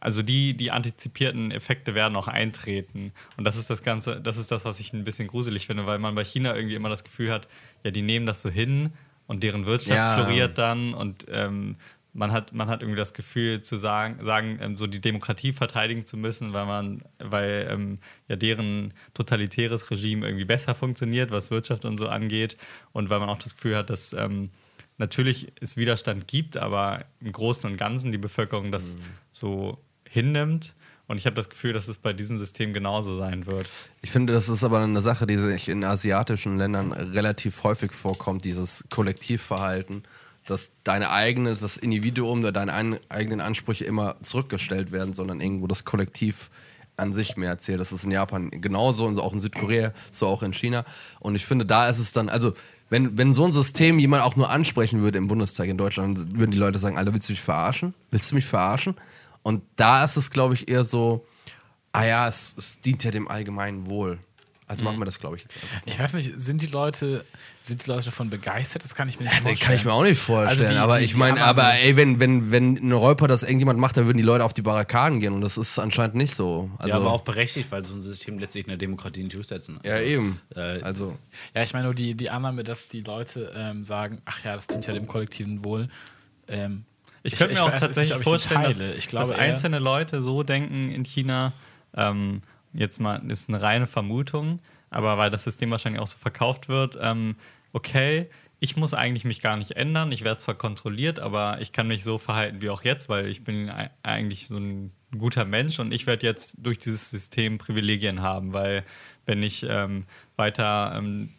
also die, die antizipierten Effekte werden auch eintreten. Und das ist das Ganze, das ist das, was ich ein bisschen gruselig finde, weil man bei China irgendwie immer das Gefühl hat, ja, die nehmen das so hin und deren Wirtschaft Ja. floriert dann und ähm, man hat, man hat irgendwie das Gefühl zu sagen, sagen ähm, so die Demokratie verteidigen zu müssen, weil man, weil ähm, ja deren totalitäres Regime irgendwie besser funktioniert, was Wirtschaft und so angeht. Und weil man auch das Gefühl hat, dass ähm, natürlich es Widerstand gibt, aber im Großen und Ganzen die Bevölkerung das so hinnimmt. Und ich habe das Gefühl, dass es bei diesem System genauso sein wird. Ich finde, das ist aber eine Sache, die sich in asiatischen Ländern relativ häufig vorkommt, dieses Kollektivverhalten, dass deine eigene, das Individuum oder deine ein- eigenen Ansprüche immer zurückgestellt werden, sondern irgendwo das Kollektiv an sich mehr erzählt. Das ist in Japan genauso und so auch in Südkorea, so auch in China. Und ich finde, da ist es dann, also wenn, wenn so ein System jemand auch nur ansprechen würde im Bundestag in Deutschland, würden die Leute sagen, Alter, willst du mich verarschen? Willst du mich verarschen? Und da ist es, glaube ich, eher so, ah ja, es, es dient ja dem allgemeinen Wohl. Also machen wir das, glaube ich, jetzt einfach. Ich weiß nicht, sind die Leute, sind die Leute davon begeistert? Das kann ich mir nicht Nee, vorstellen. kann ich mir auch nicht vorstellen. Also die- aber die- ich meine, aber ey, wenn, wenn, wenn ein Räuber das irgendjemand macht, dann würden die Leute auf die Barrikaden gehen und das ist anscheinend nicht so. Also, ja, aber auch berechtigt, weil so ein System lässt sich in der Demokratie nicht durchsetzen. Ja, eben. Äh, also, Ja, ich meine nur die, die Annahme, dass die Leute ähm, sagen, ach ja, das dient ja dem kollektiven Wohl. Ähm, Ich, könnte mir auch tatsächlich nicht, ich vorstellen, dass, ich glaube dass einzelne Leute so denken in China. Ähm, jetzt mal ist eine reine Vermutung, aber weil das System wahrscheinlich auch so verkauft wird. Ähm, okay, ich muss eigentlich mich gar nicht ändern. Ich werde zwar kontrolliert, aber ich kann mich so verhalten wie auch jetzt, weil ich bin ei- eigentlich so ein guter Mensch und ich werde jetzt durch dieses System Privilegien haben, weil wenn ich ähm, weiter ähm,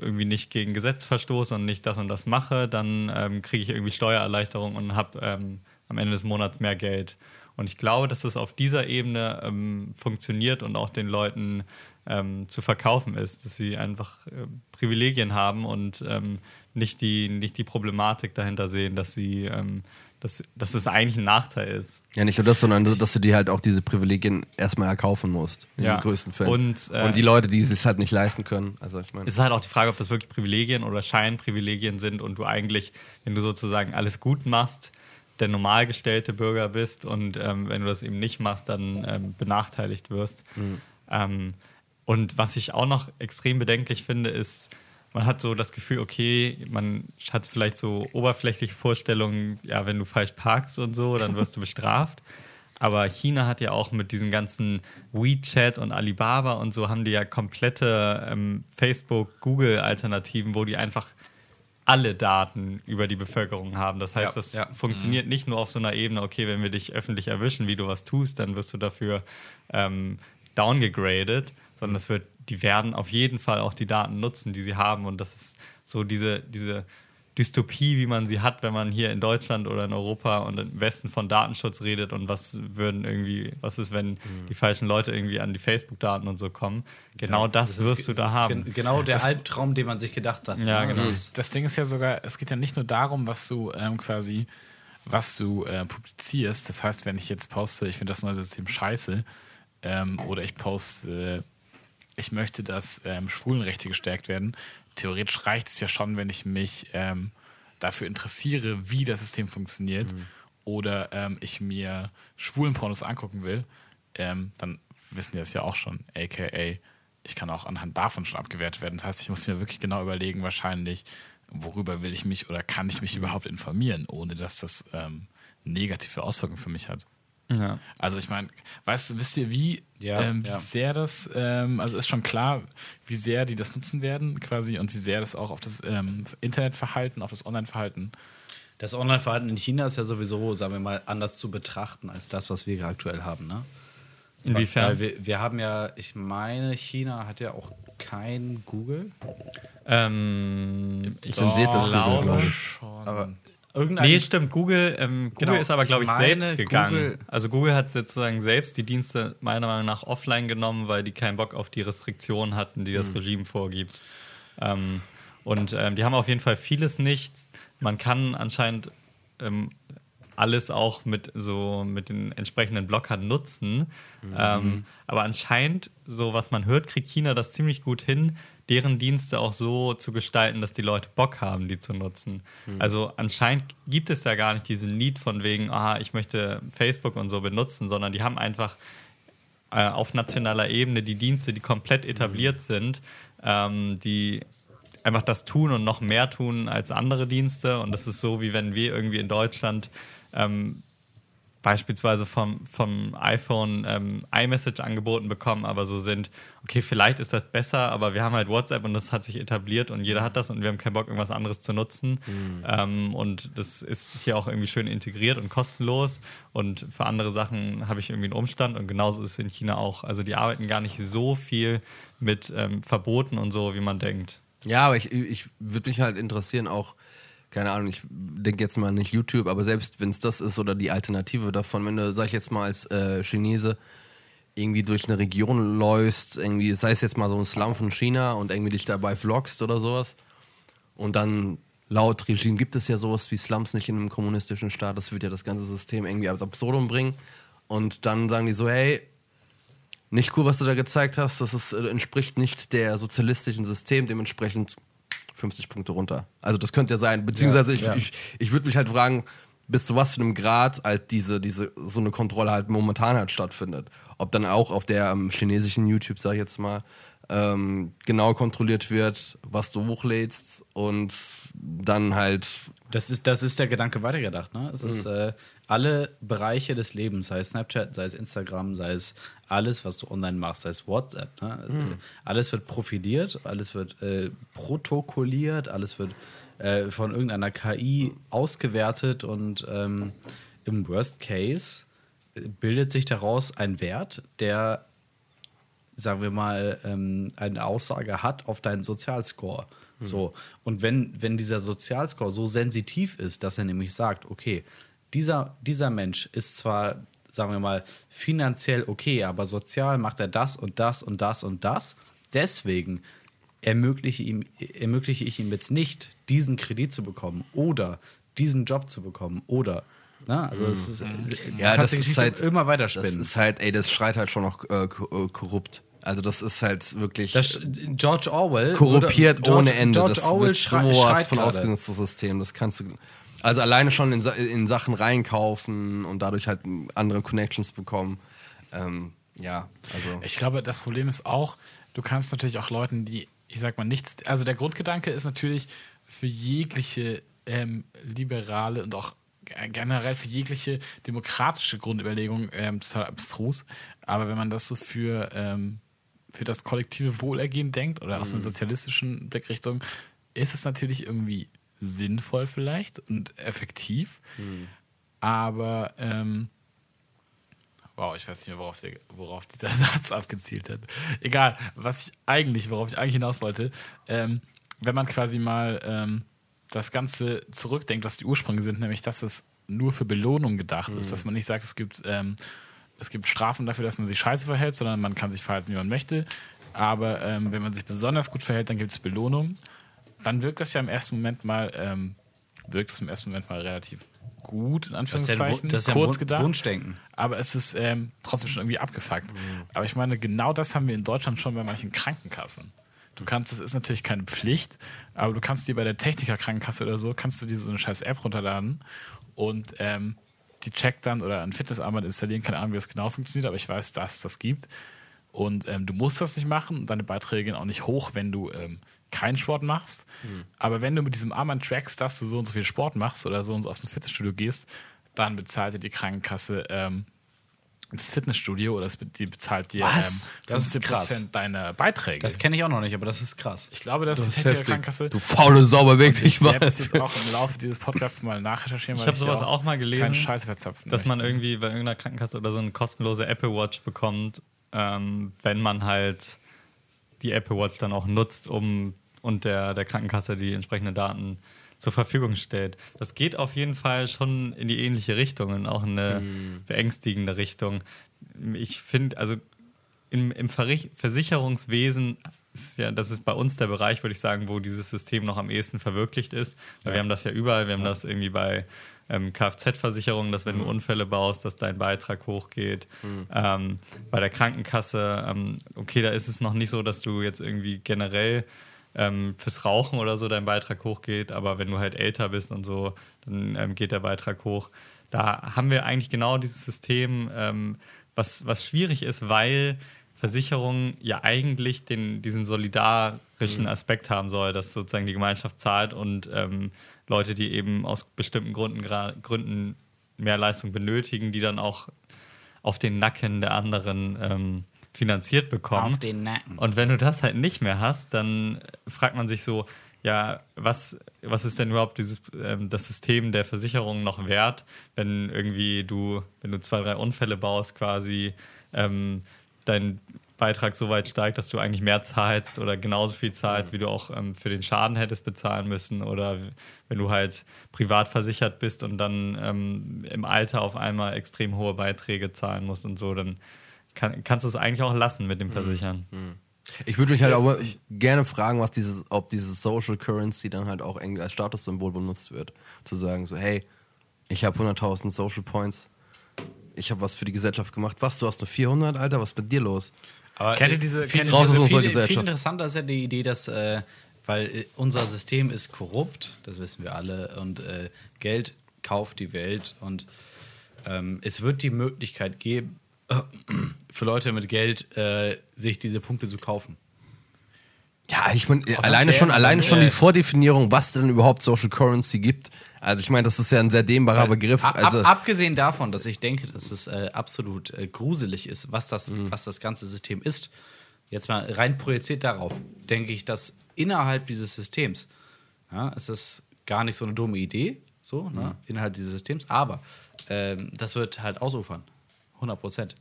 irgendwie nicht gegen Gesetz verstoße und nicht das und das mache, dann ähm, kriege ich irgendwie Steuererleichterung und habe ähm, am Ende des Monats mehr Geld. Und ich glaube, dass es auf dieser Ebene ähm, funktioniert und auch den Leuten ähm, zu verkaufen ist, dass sie einfach äh, Privilegien haben und ähm, nicht, die, nicht die Problematik dahinter sehen, dass sie ähm, dass, dass es eigentlich ein Nachteil ist. ja, nicht nur das, sondern dass du dir halt auch diese Privilegien erstmal erkaufen musst. In Ja. den größten Fällen. Und, äh, und die Leute, die es sich halt nicht leisten können. Also, ich meine. Es ist halt auch die Frage, ob das wirklich Privilegien oder Scheinprivilegien sind und du eigentlich, wenn du sozusagen alles gut machst, der normalgestellte Bürger bist und ähm, wenn du das eben nicht machst, dann ähm, benachteiligt wirst. Ähm, und was ich auch noch extrem bedenklich finde, ist, man hat so das Gefühl, okay, man hat vielleicht so oberflächliche Vorstellungen, ja, wenn du falsch parkst und so, dann wirst du bestraft. Aber China hat ja auch mit diesen ganzen WeChat und Alibaba und so haben die ja komplette ähm, Facebook, Google-Alternativen, wo die einfach alle Daten über die Bevölkerung haben. Das heißt, Ja, das ja. funktioniert nicht nur auf so einer Ebene, okay, wenn wir dich öffentlich erwischen, wie du was tust, dann wirst du dafür ähm, downgegradet, sondern das wird, die werden auf jeden Fall auch die Daten nutzen, die sie haben. Und das ist so diese, diese Dystopie, wie man sie hat, wenn man hier in Deutschland oder in Europa und im Westen von Datenschutz redet und was würden irgendwie, was ist, wenn die falschen Leute irgendwie an die Facebook-Daten und so kommen. Genau das, ist- wirst du da ist haben. gen- Genau der Albtraum, den man sich gedacht hat. Ja, ne? genau. Das ist, Das Ding ist ja sogar, es geht ja nicht nur darum, was du ähm, quasi, was du äh, publizierst. Das heißt, wenn ich jetzt poste, ich finde das neue System scheiße, ähm, oder ich poste, ich möchte, dass ähm, Schwulenrechte gestärkt werden. Theoretisch reicht es ja schon, wenn ich mich ähm, dafür interessiere, wie das System funktioniert, oder ähm, ich mir Schwulenpornos angucken will, ähm, dann wissen die das ja auch schon, aka ich kann auch anhand davon schon abgewertet werden. Das heißt, ich muss mir wirklich genau überlegen, wahrscheinlich, worüber will ich mich oder kann ich mich überhaupt informieren, ohne dass das ähm, negative Auswirkungen für mich hat. Ja. Also ich meine, weißt du, wisst ihr, wie, Ja, ähm, wie ja. sehr das, ähm, also ist schon klar, wie sehr die das nutzen werden quasi und wie sehr das auch auf das ähm, Internetverhalten, auf das Online-Verhalten das Online-Verhalten in China ist ja sowieso, sagen wir mal, anders zu betrachten als das, was wir aktuell haben. Ne? Inwiefern? Weil wir, wir haben ja, ich meine, China hat ja auch kein Google. Ähm, ich Zensiert das Google, glaube glaub ich. schon. Aber irgendein. Nee, stimmt. Google, ähm, Google Genau, ist aber, ich glaube ich, meine, selbst gegangen. Google- also Google hat sozusagen selbst die Dienste meiner Meinung nach offline genommen, weil die keinen Bock auf die Restriktionen hatten, die das Mhm. Regime vorgibt. Ähm, und ähm, die haben auf jeden Fall vieles nicht. Man kann anscheinend ähm, alles auch mit so mit den entsprechenden Blockern nutzen. Mhm. Ähm, aber anscheinend, so was man hört, kriegt China das ziemlich gut hin, deren Dienste auch so zu gestalten, dass die Leute Bock haben, die zu nutzen. Also anscheinend gibt es ja gar nicht diesen Need von wegen, aha, ich möchte Facebook und so benutzen, sondern die haben einfach äh, auf nationaler Ebene die Dienste, die komplett etabliert sind, ähm, die einfach das tun und noch mehr tun als andere Dienste. Und das ist so, wie wenn wir irgendwie in Deutschland ähm, beispielsweise vom, vom iPhone ähm, iMessage angeboten bekommen, aber so sind, okay, vielleicht ist das besser, aber wir haben halt WhatsApp und das hat sich etabliert und jeder hat das und wir haben keinen Bock, irgendwas anderes zu nutzen. Ähm, und das ist hier auch irgendwie schön integriert und kostenlos. Und für andere Sachen habe ich irgendwie einen Umstand und genauso ist es in China auch. Also die arbeiten gar nicht so viel mit ähm, Verboten und so, wie man denkt. Ja, aber ich, ich würde mich halt interessieren, auch, keine Ahnung, ich denke jetzt mal nicht YouTube, aber selbst wenn es das ist oder die Alternative davon, wenn du, sag ich jetzt mal als äh, Chinese, irgendwie durch eine Region läufst, irgendwie, sei es jetzt mal so ein Slum von China und irgendwie dich dabei vloggst oder sowas und dann laut Regime gibt es ja sowas wie Slums nicht in einem kommunistischen Staat, das wird ja das ganze System irgendwie ad absurdum bringen und dann sagen die so, hey, nicht cool, was du da gezeigt hast. Das ist, äh, entspricht nicht der sozialistischen System, dementsprechend 50 Punkte runter. Also das könnte ja sein. Beziehungsweise ich, ja. ich, ich würde mich halt fragen, bis zu was für einem Grad halt diese, diese, so eine Kontrolle halt momentan halt stattfindet. Ob dann auch auf der ähm, chinesischen YouTube, sag ich jetzt mal, ähm, genau kontrolliert wird, was du hochlädst und dann halt Das ist, das ist der Gedanke weitergedacht. Ne? Es Mhm. ist äh, alle Bereiche des Lebens, sei es Snapchat, sei es Instagram, sei es alles, was du online machst, sei es WhatsApp. Ne? Mhm. Alles wird profiliert, alles wird äh, protokolliert, alles wird äh, von irgendeiner KI ausgewertet und ähm, im Worst Case äh, bildet sich daraus ein Wert, der sagen wir mal, ähm, eine Aussage hat auf deinen Sozialscore. So. Und wenn, wenn dieser Sozialscore so sensitiv ist, dass er nämlich sagt, okay, dieser, dieser Mensch ist zwar, sagen wir mal, finanziell okay, aber sozial macht er das und das und das und das. Deswegen ermögliche, ihm, ermögliche ich ihm jetzt nicht, diesen Kredit zu bekommen oder diesen Job zu bekommen oder. Na, also es ist, Ja, kannst das die ist halt immer weiter Das spinnen. ist halt, ey, das schreit halt schon noch äh, äh, korrupt. Also das ist halt wirklich Das, George Orwell. korrumpiert würde- George, ohne Ende. George das Orwell wird schrei sowas schreit von ausgenutztes System. Das kannst du also alleine schon in, in Sachen reinkaufen und dadurch halt andere Connections bekommen. Ähm, ja, also Ich glaube, das Problem ist auch, du kannst natürlich auch Leuten, die, ich sag mal, nichts, also der Grundgedanke ist natürlich für jegliche ähm, liberale und auch generell für jegliche demokratische Grundüberlegung ähm, total abstrus. Aber wenn man das so für, ähm, für das kollektive Wohlergehen denkt oder aus einer sozialistischen Blickrichtung, ist es natürlich irgendwie sinnvoll vielleicht und effektiv. Aber ähm, Wow, ich weiß nicht mehr, worauf, der, worauf dieser Satz abgezielt hat. Egal, was ich eigentlich, worauf ich eigentlich hinaus wollte, ähm, wenn man quasi mal ähm, das Ganze zurückdenkt, was die Ursprünge sind, nämlich dass es nur für Belohnung gedacht ist, dass man nicht sagt, es gibt, ähm, es gibt Strafen dafür, dass man sich scheiße verhält, sondern man kann sich verhalten, wie man möchte. Aber ähm, wenn man sich besonders gut verhält, dann gibt es Belohnung. Dann wirkt das ja im ersten Moment mal, ähm, wirkt es im ersten Moment mal relativ gut, in Das ist ja, ein Anführungszeichen, das ist ja kurz gedacht Wunschdenken. aber es ist ähm, trotzdem schon irgendwie abgefuckt. Aber ich meine, genau das haben wir in Deutschland schon bei manchen Krankenkassen. Du kannst, das ist natürlich keine Pflicht, aber du kannst dir bei der Techniker-Krankenkasse oder so, kannst du dir so eine scheiß App runterladen und ähm, die checkt dann oder ein Fitnessarmband installieren, keine Ahnung, wie das genau funktioniert, aber ich weiß, dass es das gibt. Und ähm, du musst das nicht machen und deine Beiträge gehen auch nicht hoch, wenn du ähm, keinen Sport machst. Aber wenn du mit diesem Armband trackst, dass du so und so viel Sport machst oder so und so auf ein Fitnessstudio gehst, dann bezahlt dir die Krankenkasse ähm, das Fitnessstudio oder das, die bezahlt dir Was? ähm, Das ist 15% krass. deiner Beiträge. Das kenne ich auch noch nicht, aber das ist krass. ich glaube, dass das die Techniker. Krankenkasse. Du faule Sau, beweg dich Ich werde das jetzt auch im Laufe dieses Podcasts mal nachrecherchieren, Ich habe sowas hier auch mal gelesen, Keinen Scheiß verzapfen. dass man möchte. irgendwie bei irgendeiner Krankenkasse oder so eine kostenlose Apple Watch bekommt, ähm, wenn man halt die Apple Watch dann auch nutzt, um und der, der Krankenkasse die entsprechenden Daten zur Verfügung stellt. Das geht auf jeden Fall schon in die ähnliche Richtung und auch in eine beängstigende Richtung. Ich finde, also im, im Versicherungswesen ist ja, das ist bei uns der Bereich, würde ich sagen, wo dieses System noch am ehesten verwirklicht ist. Weil Wir haben das ja überall, wir haben das irgendwie bei ähm, Kfz-Versicherung, dass wenn du Unfälle baust, dass dein Beitrag hochgeht. Ähm, bei der Krankenkasse, ähm, okay, da ist es noch nicht so, dass du jetzt irgendwie generell ähm, fürs Rauchen oder so dein Beitrag hochgeht, aber wenn du halt älter bist und so, dann ähm, geht der Beitrag hoch. Da haben wir eigentlich genau dieses System, ähm, was, was schwierig ist, weil Versicherung ja eigentlich den, diesen solidarischen Aspekt haben soll, dass sozusagen die Gemeinschaft zahlt und ähm, Leute, die eben aus bestimmten Gründen, Gründen mehr Leistung benötigen, die dann auch auf den Nacken der anderen ähm, finanziert bekommen. Auf den Nacken. Und wenn du das halt nicht mehr hast, dann fragt man sich so, ja, was, was ist denn überhaupt dieses, ähm, das System der Versicherung noch wert, wenn irgendwie du, wenn du zwei, drei Unfälle baust, quasi ähm, dein Beitrag so weit steigt, dass du eigentlich mehr zahlst oder genauso viel zahlst, wie du auch ähm, für den Schaden hättest bezahlen müssen oder wenn du halt privat versichert bist und dann ähm, im Alter auf einmal extrem hohe Beiträge zahlen musst und so, dann kann, kannst du es eigentlich auch lassen mit dem Versichern. Ich würde mich halt mal gerne fragen, was dieses, ob dieses Social Currency dann halt auch irgendwie als Statussymbol benutzt wird. Zu sagen so, hey, ich habe 100.000 Social Points, ich habe was für die Gesellschaft gemacht. Was, du hast nur 400, Alter, was ist mit dir los? Aber Kennt ihr äh, diese- viel, kennt Raus aus viel, unserer viel, Gesellschaft. Viel interessanter ist ja die Idee, dass, äh, weil äh, unser System ist korrupt, das wissen wir alle, und äh, Geld kauft die Welt und ähm, es wird die Möglichkeit geben, für Leute mit Geld äh, sich diese Punkte zu kaufen. Ja, ich meine, alleine schon, alleine schon äh, die Vordefinierung, was denn überhaupt Social Currency gibt. Also ich meine, das ist ja ein sehr dehnbarer Begriff. Ab, Also, ab, abgesehen davon, dass ich denke, dass es äh, absolut äh, gruselig ist, was das, Mhm. was das ganze System ist, jetzt mal rein projiziert darauf, denke ich, dass innerhalb dieses Systems, ja, es ist gar nicht so eine dumme Idee, so, Mhm. ne, innerhalb dieses Systems, aber ähm, das wird halt ausufern. 100 Prozent.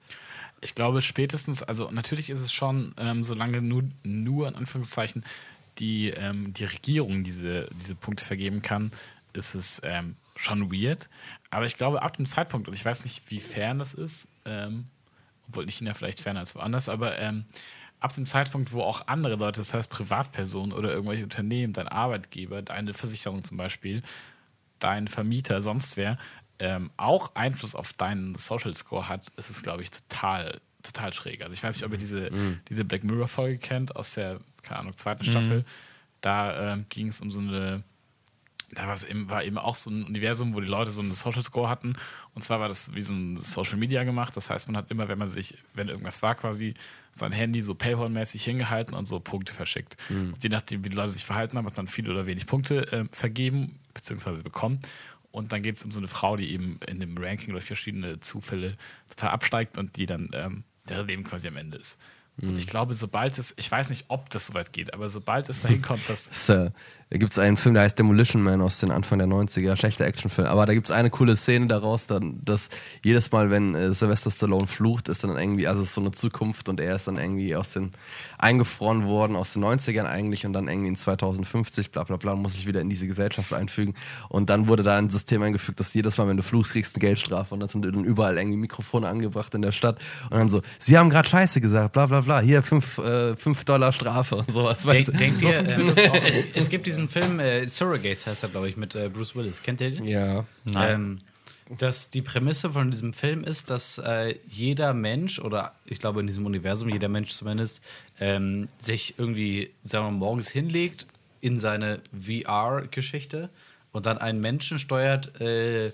Ich glaube spätestens, also natürlich ist es schon, ähm, solange nur, nur in Anführungszeichen die, ähm, die Regierung diese, diese Punkte vergeben kann, ist es ähm, schon weird. Aber ich glaube, ab dem Zeitpunkt, und ich weiß nicht, wie fern das ist, ähm, obwohl in China vielleicht ferner als woanders, aber ähm, ab dem Zeitpunkt, wo auch andere Leute, das heißt Privatpersonen oder irgendwelche Unternehmen, dein Arbeitgeber, deine Versicherung zum Beispiel, dein Vermieter, sonst wer, ähm, auch Einfluss auf deinen Social Score hat, ist es, glaube ich, total, total schräg. Also ich weiß nicht, ob ihr diese, diese Black Mirror-Folge kennt aus der, keine Ahnung, zweiten Staffel. Da ähm, ging es um so eine, da war es eben, war eben auch so ein Universum, wo die Leute so einen Social Score hatten. Und zwar war das wie so ein Social Media gemacht. Das heißt, man hat immer, wenn man sich, wenn irgendwas war, quasi sein Handy so Paywall-mäßig hingehalten und so Punkte verschickt. Und je nachdem, wie die Leute sich verhalten haben, hat man viele oder wenig Punkte äh, vergeben, beziehungsweise bekommen. Und dann geht es um so eine Frau, die eben in dem Ranking durch verschiedene Zufälle total absteigt und die dann ähm, deren Leben quasi am Ende ist. Und ich glaube, sobald es, ich weiß nicht, ob das so weit geht, aber sobald es dahin kommt, dass da gibt es einen Film, der heißt Demolition Man aus den Anfang der 90er, schlechter Actionfilm. Aber da gibt es eine coole Szene daraus, dann, dass jedes Mal, wenn äh, Sylvester Stallone flucht, ist dann irgendwie, also es ist so eine Zukunft und er ist dann irgendwie aus den eingefroren worden, aus den 90ern eigentlich und dann irgendwie in 2050, bla bla bla, muss sich wieder in diese Gesellschaft einfügen. Und dann wurde da ein System eingefügt, dass jedes Mal, wenn du fluchst, kriegst du eine Geldstrafe und dann sind dann überall irgendwie Mikrofone angebracht in der Stadt. Und dann so, sie haben gerade Scheiße gesagt, bla bla bla, hier 5 äh, fünf Dollar Strafe und sowas. weißt du? Denk, denkt So ihr, ähm, auch. es, es gibt diesen Film, äh, Surrogates heißt er, glaube ich, mit äh, Bruce Willis. Kennt ihr den? Ja. Ähm, dass die Prämisse von diesem Film ist, dass äh, jeder Mensch, oder ich glaube in diesem Universum, jeder Mensch zumindest, ähm, sich irgendwie, sagen wir mal, morgens hinlegt in seine VR-Geschichte und dann einen Menschen steuert äh,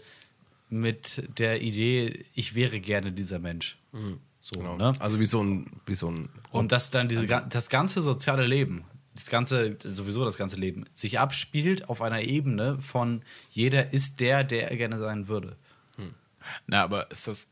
mit der Idee, ich wäre gerne dieser Mensch. So, ne? Also wie so ein, wie so ein Und dass dann diese, das ganze soziale Leben, das ganze, sowieso das ganze Leben, sich abspielt auf einer Ebene von jeder ist der, der er gerne sein würde. Na, aber ist das,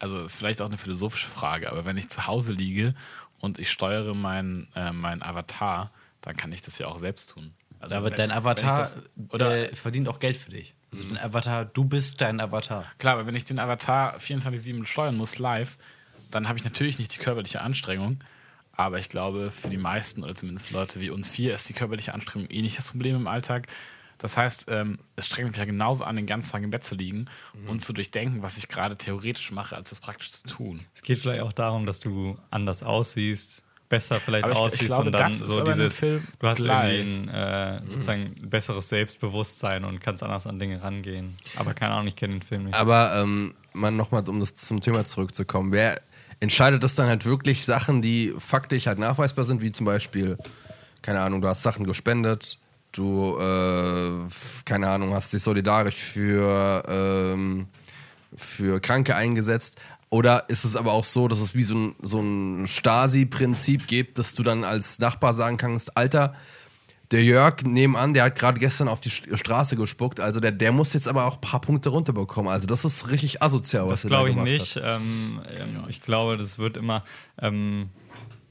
also ist vielleicht auch eine philosophische Frage, aber wenn ich zu Hause liege und ich steuere meinen äh, meinen Avatar, dann kann ich das ja auch selbst tun. Also aber wenn- dein Avatar das- oder äh, verdient auch Geld für dich. Also dein Avatar, du bist dein Avatar. klar, aber wenn ich den Avatar 24/7 steuern muss live, dann habe ich natürlich nicht die körperliche Anstrengung. Aber ich glaube, für die meisten oder zumindest für Leute wie uns vier ist die körperliche Anstrengung eh nicht das Problem im Alltag. Das heißt, ähm, es strengt mich ja genauso an, den ganzen Tag im Bett zu liegen und zu durchdenken, was ich gerade theoretisch mache, als das praktisch zu tun. Es geht vielleicht auch darum, dass du anders aussiehst, besser vielleicht Aber ich- ich aussiehst glaube, und dann so dieses, Film du hast gleich. irgendwie ein, äh, sozusagen ein besseres Selbstbewusstsein und kannst anders an Dinge rangehen. Aber keine Ahnung, ich kenne den Film nicht. Aber ähm, nochmal, um das zum Thema zurückzukommen, wer entscheidet das dann halt wirklich Sachen, die faktisch halt nachweisbar sind, wie zum Beispiel, keine Ahnung, du hast Sachen gespendet, du, äh, keine Ahnung, hast dich solidarisch für, ähm, für Kranke eingesetzt. Oder ist es aber auch so, dass es wie so ein, so ein Stasi-Prinzip gibt, dass du dann als Nachbar sagen kannst, Alter, der Jörg nebenan, der hat gerade gestern auf die St- Straße gespuckt, also der, der muss jetzt aber auch ein paar Punkte runterbekommen. Also das ist richtig asozial, was Das er da glaube ich gemacht nicht. Hat. Ähm, ähm, ich glaube, das wird immer ähm,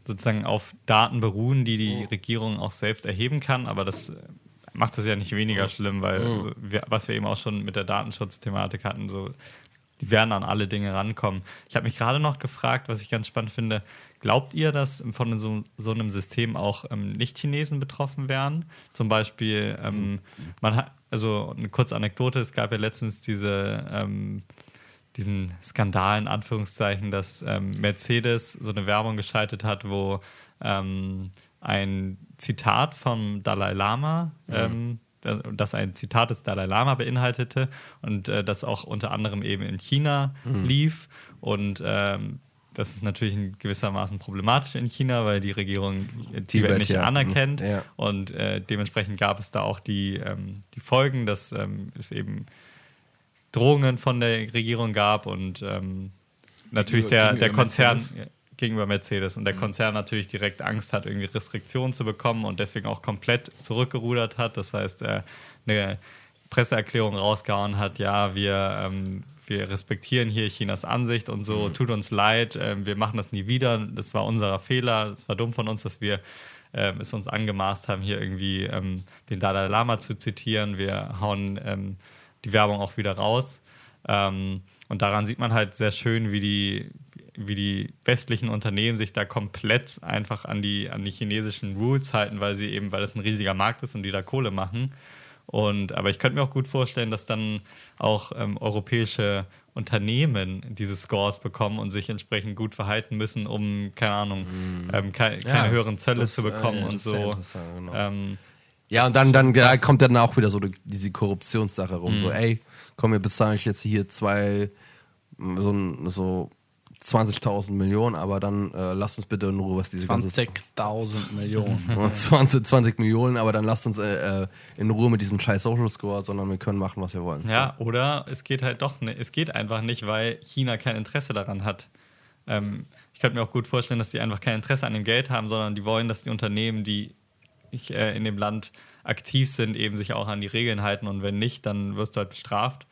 sozusagen auf Daten beruhen, die die Regierung auch selbst erheben kann. Aber das äh, macht es ja nicht weniger schlimm, weil so, wir, was wir eben auch schon mit der Datenschutzthematik hatten, so die werden an alle Dinge rankommen. Ich habe mich gerade noch gefragt, was ich ganz spannend finde. Glaubt ihr, dass von so, so einem System auch ähm, Nicht-Chinesen betroffen wären? Zum Beispiel, ähm, man hat, also eine kurze Anekdote, es gab ja letztens diese, ähm, diesen Skandal in Anführungszeichen, dass ähm, Mercedes so eine Werbung geschaltet hat, wo ähm, ein Zitat vom Dalai Lama, ähm, das- ein Zitat des Dalai Lama beinhaltete und äh, das auch unter anderem eben in China lief. Und ähm, das ist natürlich in gewissermaßen problematisch in China, weil die Regierung Tibet, Tibet, nicht ja. anerkennt. Ja. Und äh, dementsprechend gab es da auch die, ähm, die Folgen, dass ähm, es eben Drohungen von der Regierung gab und ähm, natürlich Gegenüber- der, der gegenüber Konzern Mercedes? gegenüber Mercedes und der Konzern natürlich direkt Angst hat, irgendwie Restriktionen zu bekommen und deswegen auch komplett zurückgerudert hat. Das heißt, äh, eine Presseerklärung rausgehauen hat, ja, wir, ähm, wir respektieren hier Chinas Ansicht und so, tut uns leid, ähm, wir machen das nie wieder, das war unser Fehler, es war dumm von uns, dass wir ähm, es uns angemaßt haben, hier irgendwie ähm, den Dalai Lama zu zitieren. Wir hauen ähm, die Werbung auch wieder raus. Ähm, und daran sieht man halt sehr schön, wie die, wie die westlichen Unternehmen sich da komplett einfach an die, an die chinesischen Rules halten, weil sie eben, weil das ein riesiger Markt ist und die da Kohle machen. Und, aber ich könnte mir auch gut vorstellen, dass dann auch ähm, europäische Unternehmen diese Scores bekommen und sich entsprechend gut verhalten müssen, um, keine Ahnung, ähm, ke keine Ja, höheren Zölle das, zu äh, bekommen ja, und so. genau. Ähm, Ja, und dann, dann ja, kommt dann auch wieder so die- diese Korruptionssache rum. Mhm. So, ey, komm, wir bezahlen euch jetzt hier zwei, so, so 20.000 Millionen, aber dann äh, lasst uns bitte in Ruhe, was diese ganze 20.000 Millionen. Und 20, 20 Millionen, aber dann lasst uns äh, äh, in Ruhe mit diesem scheiß Social Score, sondern wir können machen, was wir wollen. Ja, oder es geht halt doch, ne, es geht einfach nicht, weil China kein Interesse daran hat. Ähm, ich könnte mir auch gut vorstellen, dass die einfach kein Interesse an dem Geld haben, sondern die wollen, dass die Unternehmen, die ich, äh, in dem Land aktiv sind, eben sich auch an die Regeln halten und wenn nicht, dann wirst du halt bestraft.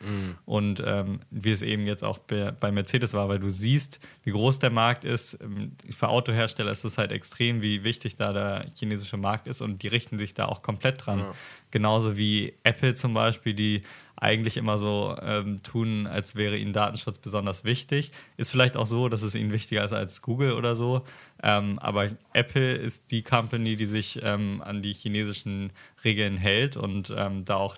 Und ähm, wie es eben jetzt auch bei, Mercedes war, weil du siehst, wie groß der Markt ist. Ähm, Für Autohersteller ist es halt extrem, wie wichtig da der chinesische Markt ist und die richten sich da auch komplett dran. Genauso wie Apple zum Beispiel, die eigentlich immer so ähm, tun, als wäre ihnen Datenschutz besonders wichtig. Ist vielleicht auch so, dass es ihnen wichtiger ist als Google oder so. Ähm, aber Apple ist die Company, die sich ähm, an die chinesischen Regeln hält und ähm, da auch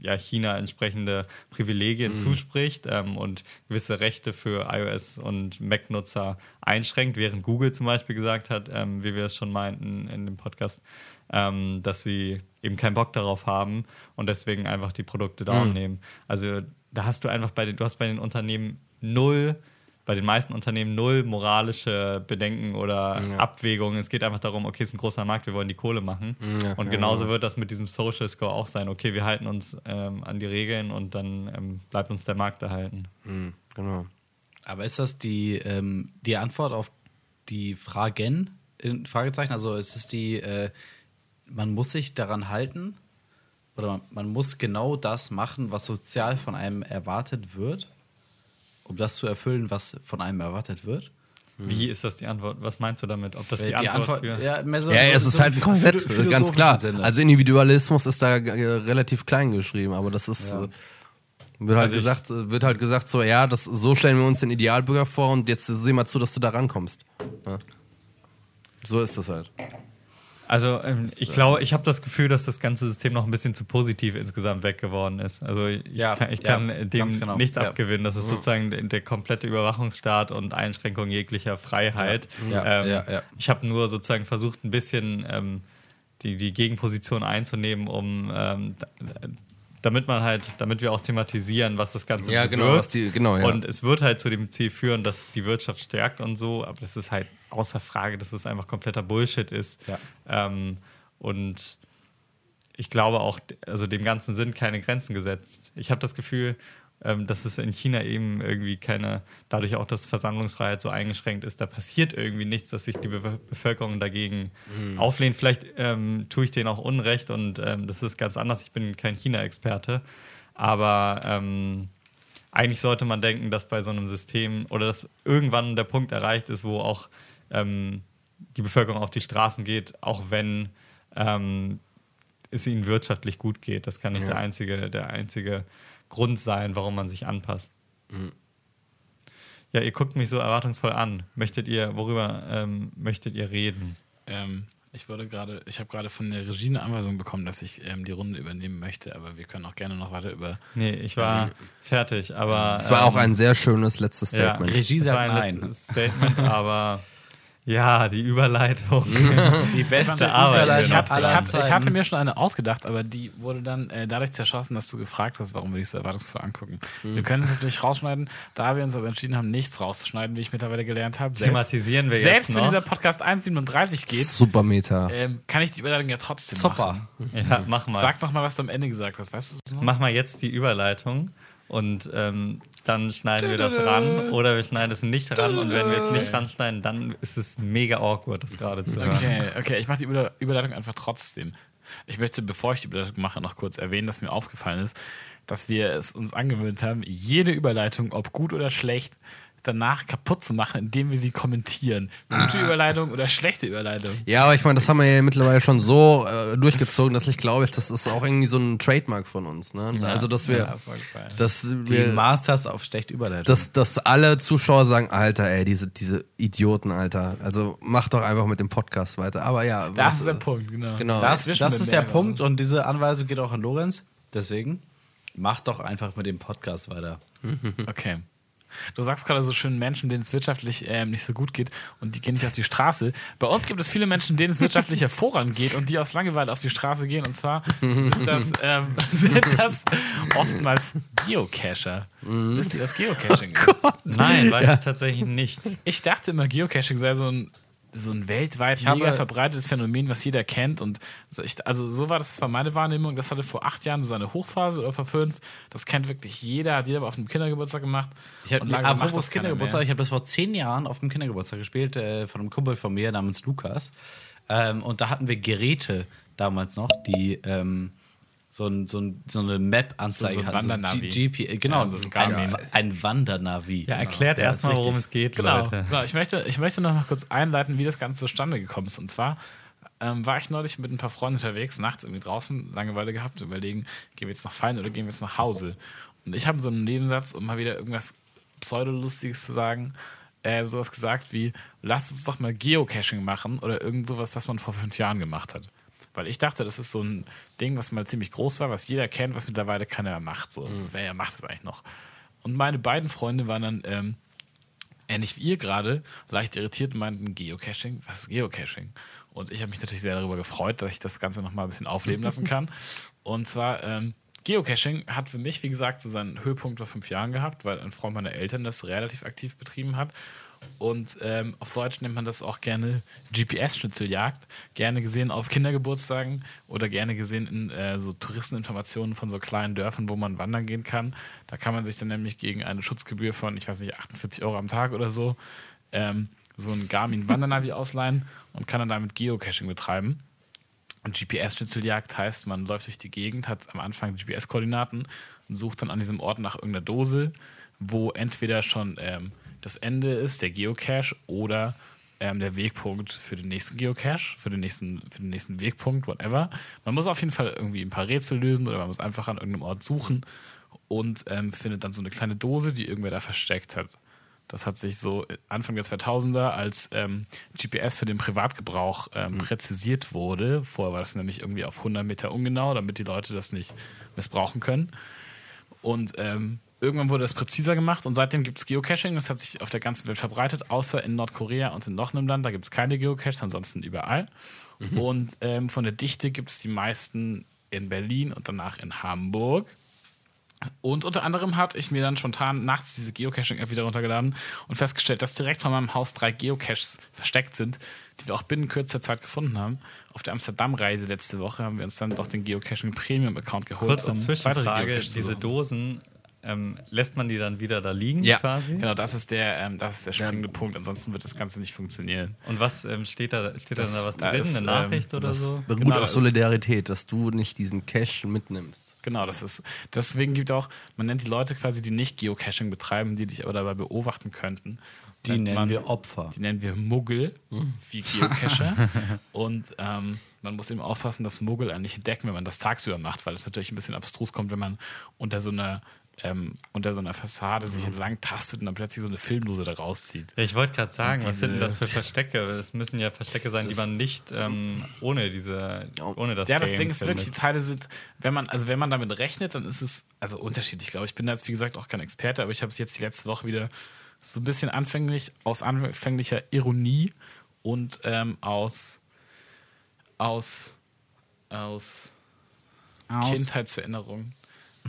ja, China entsprechende Privilegien zuspricht ähm, und gewisse Rechte für iOS und Mac-Nutzer einschränkt, während Google zum Beispiel gesagt hat, ähm, wie wir es schon meinten in dem Podcast, ähm, dass sie eben keinen Bock darauf haben und deswegen einfach die Produkte down nehmen. Also da hast du einfach bei den, du hast bei den Unternehmen null, bei den meisten Unternehmen null moralische Bedenken oder Abwägungen. Es geht einfach darum, okay, es ist ein großer Markt, wir wollen die Kohle machen. Ja, und ja, genauso wird das mit diesem Social Score auch sein. Okay, wir halten uns ähm, an die Regeln und dann ähm, bleibt uns der Markt erhalten. Mhm, genau. Aber ist das die, ähm, die Antwort auf die Fragen? In Fragezeichen? Also ist es die, äh, man muss sich daran halten oder man, muss genau das machen, was sozial von einem erwartet wird, um das zu erfüllen, was von einem erwartet wird? Wie ist das die Antwort? Was meinst du damit? Ob das die, Äh, Antwort, für. ja, so, Ja, so, es ist so halt ein Konzept, philo- ganz klar. Also Individualismus ist da äh, relativ klein geschrieben, aber das ist Ja. äh, wird halt Also gesagt, äh, wird halt gesagt so, ja, das so stellen wir uns den Idealbürger vor und jetzt sieh mal zu, dass du da rankommst. Ja. So ist das halt. Also ähm, ich glaube, ich habe das Gefühl, dass das ganze System noch ein bisschen zu positiv insgesamt weg geworden ist. Also ich Ja, kann, ich ja, kann dem genau. nichts Ja. abgewinnen. Das ist sozusagen der, der komplette Überwachungsstaat und Einschränkung jeglicher Freiheit. Ähm. Ich habe nur sozusagen versucht, ein bisschen ähm, die, die Gegenposition einzunehmen, um ähm, damit man halt, damit wir auch thematisieren, was das Ganze Ja, genau, was die- genau, ja. Und es wird halt zu dem Ziel führen, dass die Wirtschaft stärkt und so, aber das ist halt außer Frage, dass es einfach kompletter Bullshit ist. Ja. Ähm, und ich glaube auch, also dem Ganzen sind keine Grenzen gesetzt. Ich habe das Gefühl, ähm, dass es in China eben irgendwie keine, dadurch auch, dass Versammlungsfreiheit so eingeschränkt ist, da passiert irgendwie nichts, dass sich die Be Bevölkerung dagegen auflehnt. Vielleicht ähm, tue ich denen auch Unrecht und ähm, das ist ganz anders. Ich bin kein China-Experte, aber ähm, eigentlich sollte man denken, dass bei so einem System oder dass irgendwann der Punkt erreicht ist, wo auch ähm, die Bevölkerung auf die Straßen geht, auch wenn ähm, es ihnen wirtschaftlich gut geht. Das kann nicht der, einzige, der einzige Grund sein, warum man sich anpasst. Ja, ihr guckt mich so erwartungsvoll an. Möchtet ihr, worüber ähm, möchtet ihr reden? Ähm, ich wurde gerade, ich habe gerade von der Regie eine Anweisung bekommen, dass ich ähm, die Runde übernehmen möchte, aber wir können auch gerne noch weiter über. Nee, ich war fertig, aber. Es war auch ähm, ein sehr schönes letztes ja, Statement. Regie es war sagt ein nein. letztes Statement, aber ja, die Überleitung. Die beste Arbeit, ich, hatte, ich, hatte, ich hatte mir schon eine ausgedacht, aber die wurde dann äh, dadurch zerschossen, dass du gefragt hast, warum wir diese erwartungsvoll angucken. Wir können es natürlich rausschneiden, da wir uns aber entschieden haben, nichts rauszuschneiden, wie ich mittlerweile gelernt habe. Selbst- Thematisieren wir Selbst jetzt wenn noch. dieser Podcast 1,37 geht, Super Meta. ähm, kann ich die Überleitung ja trotzdem Zopper. machen. Ja, mach mal. Sag noch mal, was du am Ende gesagt hast. Weißt du das noch? Mach mal jetzt die Überleitung und ähm, dann schneiden wir das ran oder wir schneiden es nicht ran und wenn wir es nicht ranschneiden, dann ist es mega awkward, das gerade zu hören. Okay, okay, ich mache die Über Überleitung einfach trotzdem. Ich möchte, bevor ich die Überleitung mache, noch kurz erwähnen, dass mir aufgefallen ist, dass wir es uns angewöhnt haben, jede Überleitung, ob gut oder schlecht, danach kaputt zu machen, indem wir sie kommentieren. Gute Überleitung oder schlechte Überleitung. Ja, aber ich meine, das haben wir ja mittlerweile schon so äh, durchgezogen, dass ich glaube, das ist auch irgendwie so ein Trademark von uns. Ne? Also, dass wir, Ja, dass Die wir, Masters auf schlecht Überleitung. dass, dass alle Zuschauer sagen, Alter, ey, diese, diese Idioten, Alter. Also mach doch einfach mit dem Podcast weiter. Aber ja, Das was- ist der Punkt, genau. Genau. das das ist der. Punkt und diese Anweisung geht auch an Lorenz. Deswegen mach doch einfach mit dem Podcast weiter. Okay. Du sagst gerade so schön Menschen, denen es wirtschaftlich ähm, nicht so gut geht und die gehen nicht auf die Straße. Bei uns gibt es viele Menschen, denen es wirtschaftlich hervorragend geht und die aus Langeweile auf die Straße gehen. Und zwar sind das, ähm, sind das oftmals Geocacher. Wisst ihr, was Geocaching ist? Nein, weiß ich tatsächlich nicht. Ich dachte immer, Geocaching sei so ein, so ein weltweit habe- mega verbreitetes Phänomen, was jeder kennt. Und so ich, also so war das, das war meine Wahrnehmung. Das hatte vor acht Jahren so seine Hochphase oder vor fünf. Das kennt wirklich jeder, hat jeder auf einem Kindergeburtstag gemacht. Ich hab, Und langsam macht apropos Kindergeburtstag, ich habe das vor zehn Jahren auf dem Kindergeburtstag gespielt, äh, von einem Kumpel von mir namens Lukas. Ähm, und da hatten wir Geräte damals noch, die ähm, so, ein, so, ein, so eine Map-Anzeige So- so ein hatten. Wandernavi. G- GP, genau, Ja, so ein ein, ein Wandernavi. Ja, erklärt Ja, erstmal, worum es geht, Genau, Leute. genau. Ich, möchte, ich möchte noch mal kurz einleiten, wie das Ganze zustande gekommen ist. Und zwar ähm, war ich neulich mit ein paar Freunden unterwegs, nachts irgendwie draußen, Langeweile gehabt, überlegen, gehen wir jetzt noch feiern oder gehen wir jetzt nach Hause? Und ich habe in so einem Nebensatz, um mal wieder irgendwas Pseudolustiges zu sagen, äh, sowas gesagt wie, lasst uns doch mal Geocaching machen oder irgend sowas, was man vor fünf Jahren gemacht hat. Weil ich dachte, das ist so ein Ding, was mal ziemlich groß war, was jeder kennt, was mittlerweile keiner macht. So, wer macht es eigentlich noch? Und meine beiden Freunde waren dann ähm, ähnlich wie ihr gerade, leicht irritiert und meinten Geocaching. Was ist Geocaching? Und ich habe mich natürlich sehr darüber gefreut, dass ich das Ganze nochmal ein bisschen aufleben lassen kann. Und zwar, ähm, Geocaching hat für mich, wie gesagt, so seinen Höhepunkt vor fünf Jahren gehabt, weil ein Freund meiner Eltern das relativ aktiv betrieben hat. Und ähm, auf Deutsch nennt man das auch gerne GPS-Schnitzeljagd. Gerne gesehen auf Kindergeburtstagen oder gerne gesehen in äh, so Touristeninformationen von so kleinen Dörfern, wo man wandern gehen kann. Da kann man sich dann nämlich gegen eine Schutzgebühr von, ich weiß nicht, 48 Euro am Tag oder so, ähm, so ein Garmin-Wandernavi ausleihen und kann dann damit Geocaching betreiben. Und GPS-Schnitzeljagd heißt, man läuft durch die Gegend, hat am Anfang GPS-Koordinaten und sucht dann an diesem Ort nach irgendeiner Dose, wo entweder schon ähm, das Ende ist, der Geocache, oder ähm, der Wegpunkt für den nächsten Geocache, für den nächsten, für den nächsten Wegpunkt, whatever. Man muss auf jeden Fall irgendwie ein paar Rätsel lösen oder man muss einfach an irgendeinem Ort suchen und ähm, findet dann so eine kleine Dose, die irgendwer da versteckt hat. Das hat sich so Anfang der 2000er als ähm, GPS für den Privatgebrauch ähm, Mhm. präzisiert wurde. Vorher war das nämlich irgendwie auf 100 Meter ungenau, damit die Leute das nicht missbrauchen können. Und ähm, irgendwann wurde das präziser gemacht und seitdem gibt es Geocaching. Das hat sich auf der ganzen Welt verbreitet, außer in Nordkorea und in noch einem Land. Da gibt es keine Geocaches, ansonsten überall. Und ähm, von der Dichte gibt es die meisten in Berlin und danach in Hamburg. Und unter anderem hatte ich mir dann spontan nachts diese Geocaching-App wieder runtergeladen und festgestellt, dass direkt vor meinem Haus drei Geocaches versteckt sind, die wir auch binnen kürzester Zeit gefunden haben. Auf der Amsterdam-Reise letzte Woche haben wir uns dann doch den Geocaching Premium-Account geholt. Kurze um Zwischenfrage: Diese. Dosen, ähm, lässt man die dann wieder da liegen Ja. quasi? Genau, das ist der, ähm, das ist der springende Punkt. Ansonsten wird das Ganze nicht funktionieren. Und was ähm, steht da? Steht Das- da was da drin? ist, Eine Nachricht ähm, oder Das so? beruht Genau, auf Solidarität, dass du nicht diesen Cash mitnimmst. Genau, das ist. Deswegen gibt auch, man nennt die Leute quasi, die nicht Geocaching betreiben, die dich aber dabei beobachten könnten. Die nennt nennen man- wir Opfer. Die nennen wir Muggel, wie Geocacher. und ähm, man muss eben aufpassen, dass Muggel eigentlich entdecken, wenn man das tagsüber macht, weil es natürlich ein bisschen abstrus kommt, wenn man unter so einer, ähm, unter so einer Fassade sich entlang tastet und dann plötzlich so eine Filmdose da rauszieht. Ja, ich wollte gerade sagen, was sind denn das diese- für Verstecke? Es müssen ja Verstecke sein, die man nicht ähm, ohne diese, ohne das Ja, das Game Ding ist wirklich, die. Teile sind, wenn man, also wenn man damit rechnet, dann ist es also unterschiedlich, glaube ich. Ich bin da jetzt, wie gesagt, auch kein Experte, aber ich habe es jetzt die letzte Woche wieder so ein bisschen anfänglich, aus anfänglicher Ironie und ähm, aus, aus, aus, Kindheitserinnerung.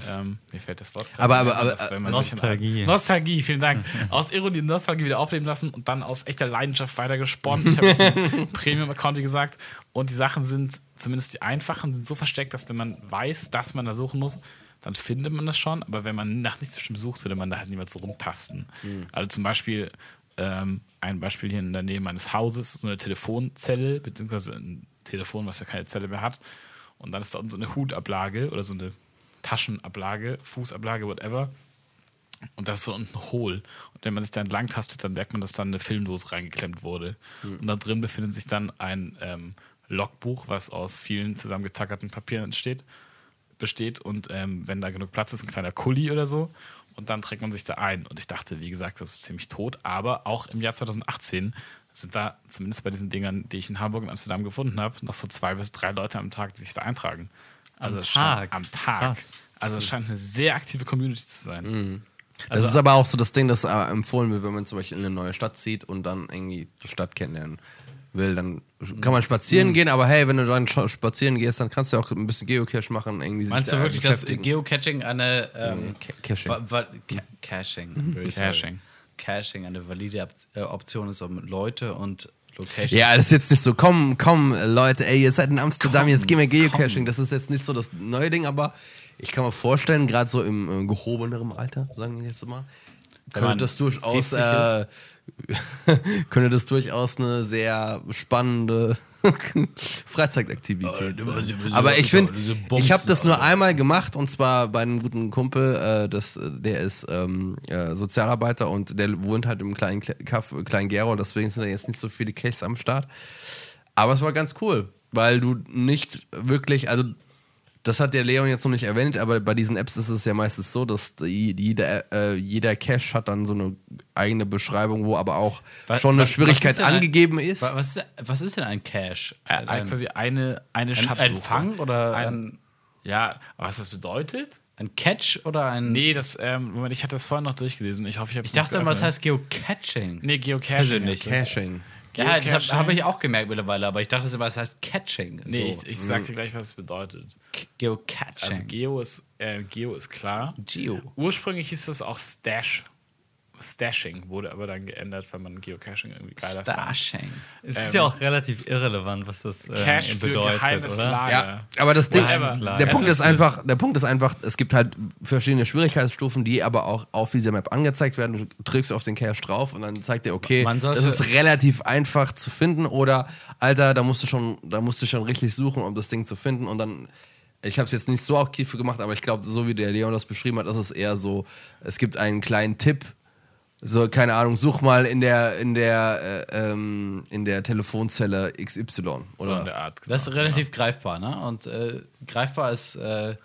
Ähm, mir fällt das Wort. gerade Aber- aber- aber- wenn man Nostalgie. Nostalgie, vielen Dank. Aus Ironie und Nostalgie wieder aufleben lassen und dann aus echter Leidenschaft weitergesponnen. Ich habe jetzt einen Premium-Account, wie gesagt. Und die Sachen sind, zumindest die einfachen, sind so versteckt, dass wenn man weiß, dass man da suchen muss, dann findet man das schon. Aber wenn man nach nichts bestimmt sucht, würde man da halt niemals so rumtasten. Also zum Beispiel, ähm, ein Beispiel hier in der Nähe meines Hauses, so eine Telefonzelle, beziehungsweise ein Telefon, was ja keine Zelle mehr hat. Und dann ist da unten so eine Hutablage oder so eine Taschenablage, Fußablage, whatever. Und das ist von unten hohl. Und wenn man sich da entlang tastet, dann merkt man, dass da eine Filmdose reingeklemmt wurde. Und da drin befindet sich dann ein ähm, Logbuch, was aus vielen zusammengetackerten Papieren entsteht, besteht. Und ähm, wenn da genug Platz ist, ein kleiner Kuli oder so. Und dann trägt man sich da ein. Und ich dachte, wie gesagt, das ist ziemlich tot. Aber auch im Jahr 2018 sind da, zumindest bei diesen Dingern, die ich in Hamburg und Amsterdam gefunden habe, noch so zwei bis drei Leute am Tag, die sich da eintragen. Also Am es scheint- Tag? Am Tag. Krass. Also es scheint eine sehr aktive Community zu sein. Das ist aber auch so das Ding, das äh, empfohlen wird, wenn man zum Beispiel in eine neue Stadt zieht und dann irgendwie die Stadt kennenlernen will. Dann kann man spazieren gehen, aber hey, wenn du dann spazieren gehst, dann kannst du auch ein bisschen Geocache machen. Irgendwie sich Meinst du da wirklich, dass. Geocaching eine ähm, Ca- Caching. Caching, sorry. Caching. Caching eine valide äh, Option ist, um Leute und Locations. Ja, das ist jetzt nicht so, komm, komm, Leute, ey, ihr seid in Amsterdam, jetzt gehen wir Geocaching. Das ist jetzt nicht so das neue Ding, aber ich kann mir vorstellen, gerade so im äh, gehobeneren Alter, sagen wir jetzt mal, könnte das durchaus, 70 äh, könnte das durchaus eine sehr spannende Freizeitaktivität sein. Aber ich finde, ich habe das nur einmal gemacht und zwar bei einem guten Kumpel, äh, das, der ist ähm, äh, Sozialarbeiter und der wohnt halt im kleinen Kle- Kaff Klein Gero, deswegen sind da jetzt nicht so viele Caches am Start. Aber es war ganz cool, weil du nicht wirklich, also das hat der Leon jetzt noch nicht erwähnt, aber bei diesen Apps ist es ja meistens so, dass die, jeder, äh, jeder Cache hat dann so eine eigene Beschreibung, wo aber auch Wa- schon eine was Schwierigkeit ist denn ein- angegeben ist. Wa- Was ist, was ist denn ein Cache? Äh, Ein, quasi eine, eine ein, Schatzsuche. ein Fang oder ein, Ein- Ja, was das bedeutet? ein Catch oder ein. Nee, das, ähm, Moment, ich hatte das vorhin noch durchgelesen. Ich hoffe, ich habe Ich dachte immer, das heißt Geocaching. Nee, Geocaching. nicht. ist es. Caching. Ja, das habe hab ich auch gemerkt mittlerweile, aber ich dachte immer, es heißt Catching. Nee, so. ich, ich sag dir gleich, was es bedeutet. Geocaching. Also Geo ist, äh, Geo ist klar. Geo. Ursprünglich hieß das auch Stash. Stashing wurde aber dann geändert, weil man Geocaching irgendwie geiler fand. Stashing. Es ist ja auch relativ irrelevant, was das äh, Cache für bedeutet, geheimes oder? Lager. Ja, aber das Ding, der Punkt ist- ist einfach, der Punkt ist einfach, es gibt halt verschiedene Schwierigkeitsstufen, die aber auch auf dieser Map angezeigt werden. Du drückst auf den Cache drauf und dann zeigt er, okay, das ist relativ einfach zu finden oder Alter, da musst du schon, da musst du schon richtig suchen, um das Ding zu finden und dann ich habe es jetzt nicht so aktiv für gemacht, aber ich glaube, so wie der Leon das beschrieben hat, ist es eher so, es gibt einen kleinen Tipp, so, keine Ahnung, such mal in der, in der, äh, ähm, in der Telefonzelle XY. So Oder in der Art. Das ist relativ greifbar, ne? Und äh, greifbar ist äh,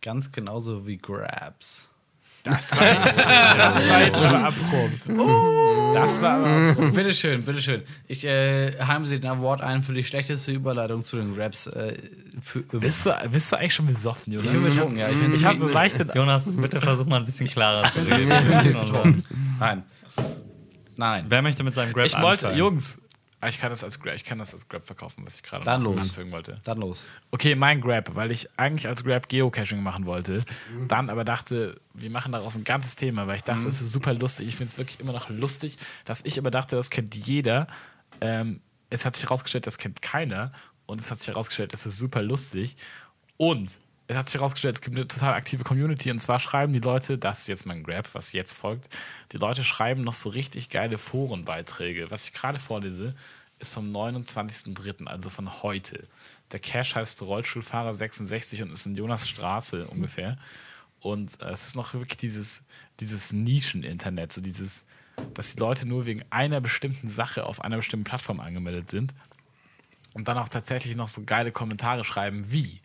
ganz genauso wie Grabs. Das war, das war jetzt aber abrupt. Das war aber abrupt. Bitteschön, bitteschön. Ich äh, heime Sie den Award ein für die schlechteste Überleitung zu den Raps. Äh, für, Bist du, bist du eigentlich schon besoffen, Jonas? ich bin betrunken, ja. Ich bin Ich habe so leichte. Jonas, bitte versuch mal ein bisschen klarer zu reden. Nein. Nein. Wer möchte mit seinem Grab Ich wollte, anfangen? Jungs, ich kann das als Grab, ich kann das als Grab verkaufen, was ich gerade Dann los. anfügen wollte. Dann los. Okay, mein Grab, weil ich eigentlich als Grab Geocaching machen wollte, Mhm. dann aber dachte, wir machen daraus ein ganzes Thema, weil ich dachte, es ist super lustig. Ich finde es wirklich immer noch lustig, dass ich aber dachte, das kennt jeder. Ähm, es hat sich herausgestellt, das kennt keiner. Und es hat sich herausgestellt, das ist super lustig. Und es hat sich herausgestellt, es gibt eine total aktive Community. Und zwar schreiben die Leute, das ist jetzt mein Grab, was jetzt folgt, die Leute schreiben noch so richtig geile Forenbeiträge. Was ich gerade vorlese, ist vom 29.03., also von heute. Der Cache heißt Rollstuhlfahrer 66 und ist in Jonas Straße ungefähr. Und äh, es ist noch wirklich dieses, dieses Nischen-Internet, so dieses, dass die Leute nur wegen einer bestimmten Sache auf einer bestimmten Plattform angemeldet sind und dann auch tatsächlich noch so geile Kommentare schreiben wie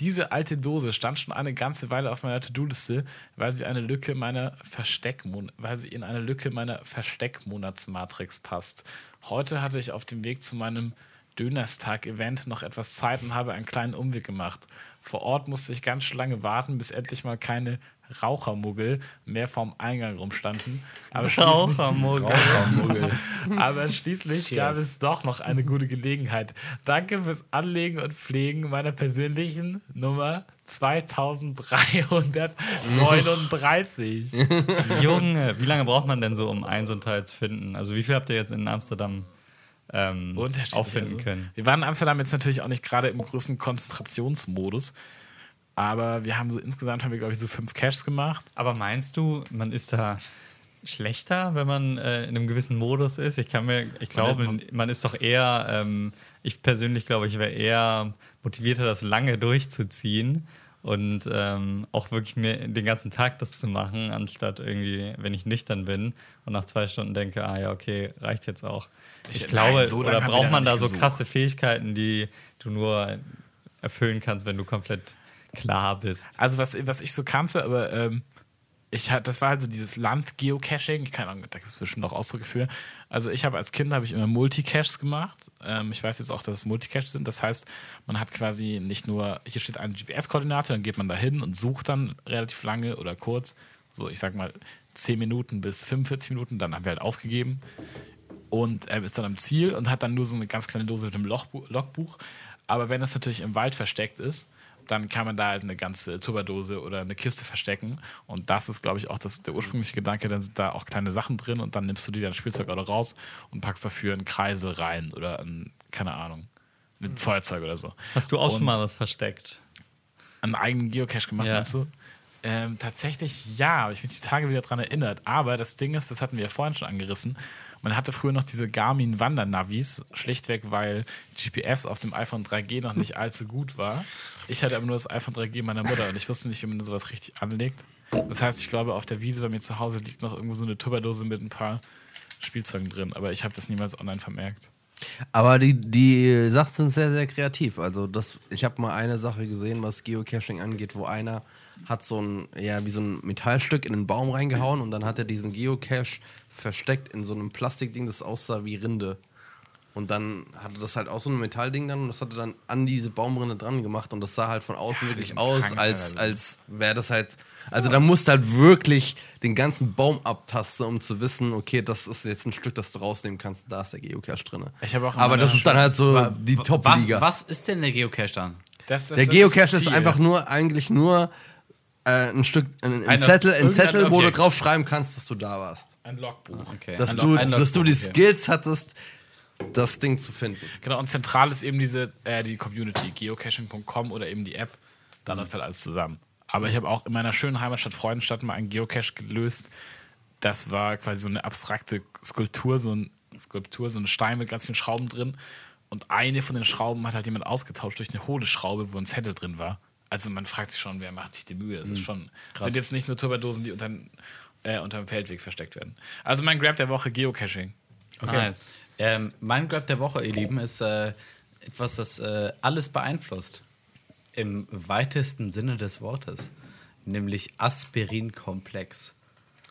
diese alte Dose stand schon eine ganze Weile auf meiner To-Do-Liste, weil sie eine Lücke meiner Versteckmon weil sie in eine Lücke meiner Versteckmonatsmatrix passt. Heute hatte ich auf dem Weg zu meinem Dönerstag-Event noch etwas Zeit und habe einen kleinen Umweg gemacht. Vor Ort musste ich ganz lange warten, bis endlich mal keine Rauchermuggel mehr vorm Eingang rumstanden. Aber schließlich, Rauchermuggel. aber schließlich gab Cheers. es doch noch eine gute Gelegenheit. Danke fürs Anlegen und Pflegen meiner persönlichen Nummer 2339. Junge, wie lange braucht man denn so, um ein so ein Teil zu finden? Also wie viel habt ihr jetzt in Amsterdam ähm, auffinden also. können? Wir waren in Amsterdam jetzt natürlich auch nicht gerade im größten Konzentrationsmodus. Aber wir haben so insgesamt haben wir, glaube ich, so fünf Caches gemacht. Aber meinst du, man ist da schlechter, wenn man äh, in einem gewissen Modus ist? Ich kann mir, ich glaube, man, ist doch eher, ähm, ich persönlich glaube, ich wäre eher motivierter, das lange durchzuziehen und ähm, auch wirklich mir den ganzen Tag das zu machen, anstatt irgendwie, wenn ich nüchtern bin und nach zwei Stunden denke, ah ja, okay, reicht jetzt auch. Ich, Ich- glaube, nein, so oder braucht man da so gesucht. krasse Fähigkeiten, die du nur erfüllen kannst, wenn du komplett klar bist? Also was, was ich so kannte, aber ähm, ich hat, das war halt so dieses Land-Geocaching. Keine Ahnung, da gibt es bestimmt auch Ausdrücke für. Also ich habe als Kind habe ich immer Multicaches gemacht. Ähm, ich weiß jetzt auch, dass es Multicaches sind. Das heißt, man hat quasi nicht nur, hier steht eine GPS-Koordinate, dann geht man da hin und sucht dann relativ lange oder kurz, so ich sag mal 10 Minuten bis 45 Minuten, dann haben wir halt aufgegeben und er ist dann am Ziel und hat dann nur so eine ganz kleine Dose mit einem Lochbu- Logbuch. Aber wenn es natürlich im Wald versteckt ist, dann kann man da halt eine ganze Tupperdose oder eine Kiste verstecken. Und das ist, glaube ich, auch das, der ursprüngliche Gedanke. Dann sind da auch kleine Sachen drin und dann nimmst du die dann Spielzeug oder raus und packst dafür einen Kreisel rein oder ein, keine Ahnung, ein Feuerzeug oder so. Hast du auch Und- schon mal was versteckt? einen eigenen Geocache gemacht, Ja. meinst du? Ähm, tatsächlich ja, habe ich mich die Tage wieder dran erinnert. Aber das Ding ist, das hatten wir ja vorhin schon angerissen. Man hatte früher noch diese Garmin Wandernavis, schlichtweg, weil GPS auf dem iPhone 3G noch nicht allzu gut war. Ich hatte aber nur das iPhone 3G meiner Mutter und ich wusste nicht, wie man sowas richtig anlegt. Das heißt, ich glaube, auf der Wiese bei mir zu Hause liegt noch irgendwo so eine Tupperdose mit ein paar Spielzeugen drin, aber ich habe das niemals online vermerkt. Aber die, die Sachen sind sehr, sehr kreativ. Also das, ich habe mal eine Sache gesehen, was Geocaching angeht, wo einer hat so ein, ja, wie so ein Metallstück in einen Baum reingehauen und dann hat er diesen Geocache versteckt in so einem Plastikding, das aussah wie Rinde. Und dann hatte das halt auch so ein Metallding dann und das hat er dann an diese Baumrinde dran gemacht und das sah halt von außen die wirklich aus, krank als, teilweise. als wäre das halt. Also da musst du halt wirklich den ganzen Baum abtasten, um zu wissen, okay, das ist jetzt ein Stück, das du rausnehmen kannst, da ist der Geocache drin. Ich habe auch Aber das ist dann halt so die Was, Top-Liga. was ist denn der Geocache dann? Das- das- Der das Geocache ist Ziel. einfach nur, eigentlich nur äh, ein Stück, ein, ein Eine- Zettel, ein Zettel, wo du drauf schreiben kannst, dass du da warst. ein Logbuch. Okay. Dass, Ein du, Log- dass du die okay. Skills hattest, das Ding zu finden. Genau, und zentral ist eben diese, äh, die Community, geocaching.com oder eben die App. Da läuft halt alles zusammen. Aber ich habe auch in meiner schönen Heimatstadt Freudenstadt mal einen Geocache gelöst. Das war quasi so eine abstrakte Skulptur, so ein Skulptur, so ein Stein mit ganz vielen Schrauben drin. Und eine von den Schrauben hat halt jemand ausgetauscht durch eine hohle Schraube, wo ein Zettel drin war. Also man fragt sich schon, wer macht sich die Mühe? Das ist schon. Sind jetzt nicht nur Turbadosen, die unter, äh, unter dem Feldweg versteckt werden. Also mein Grab der Woche Geocaching. Nice. Ähm, mein Grab der Woche, ihr Lieben, ist äh, etwas, das äh, alles beeinflusst. Im weitesten Sinne des Wortes. nämlich Aspirinkomplex.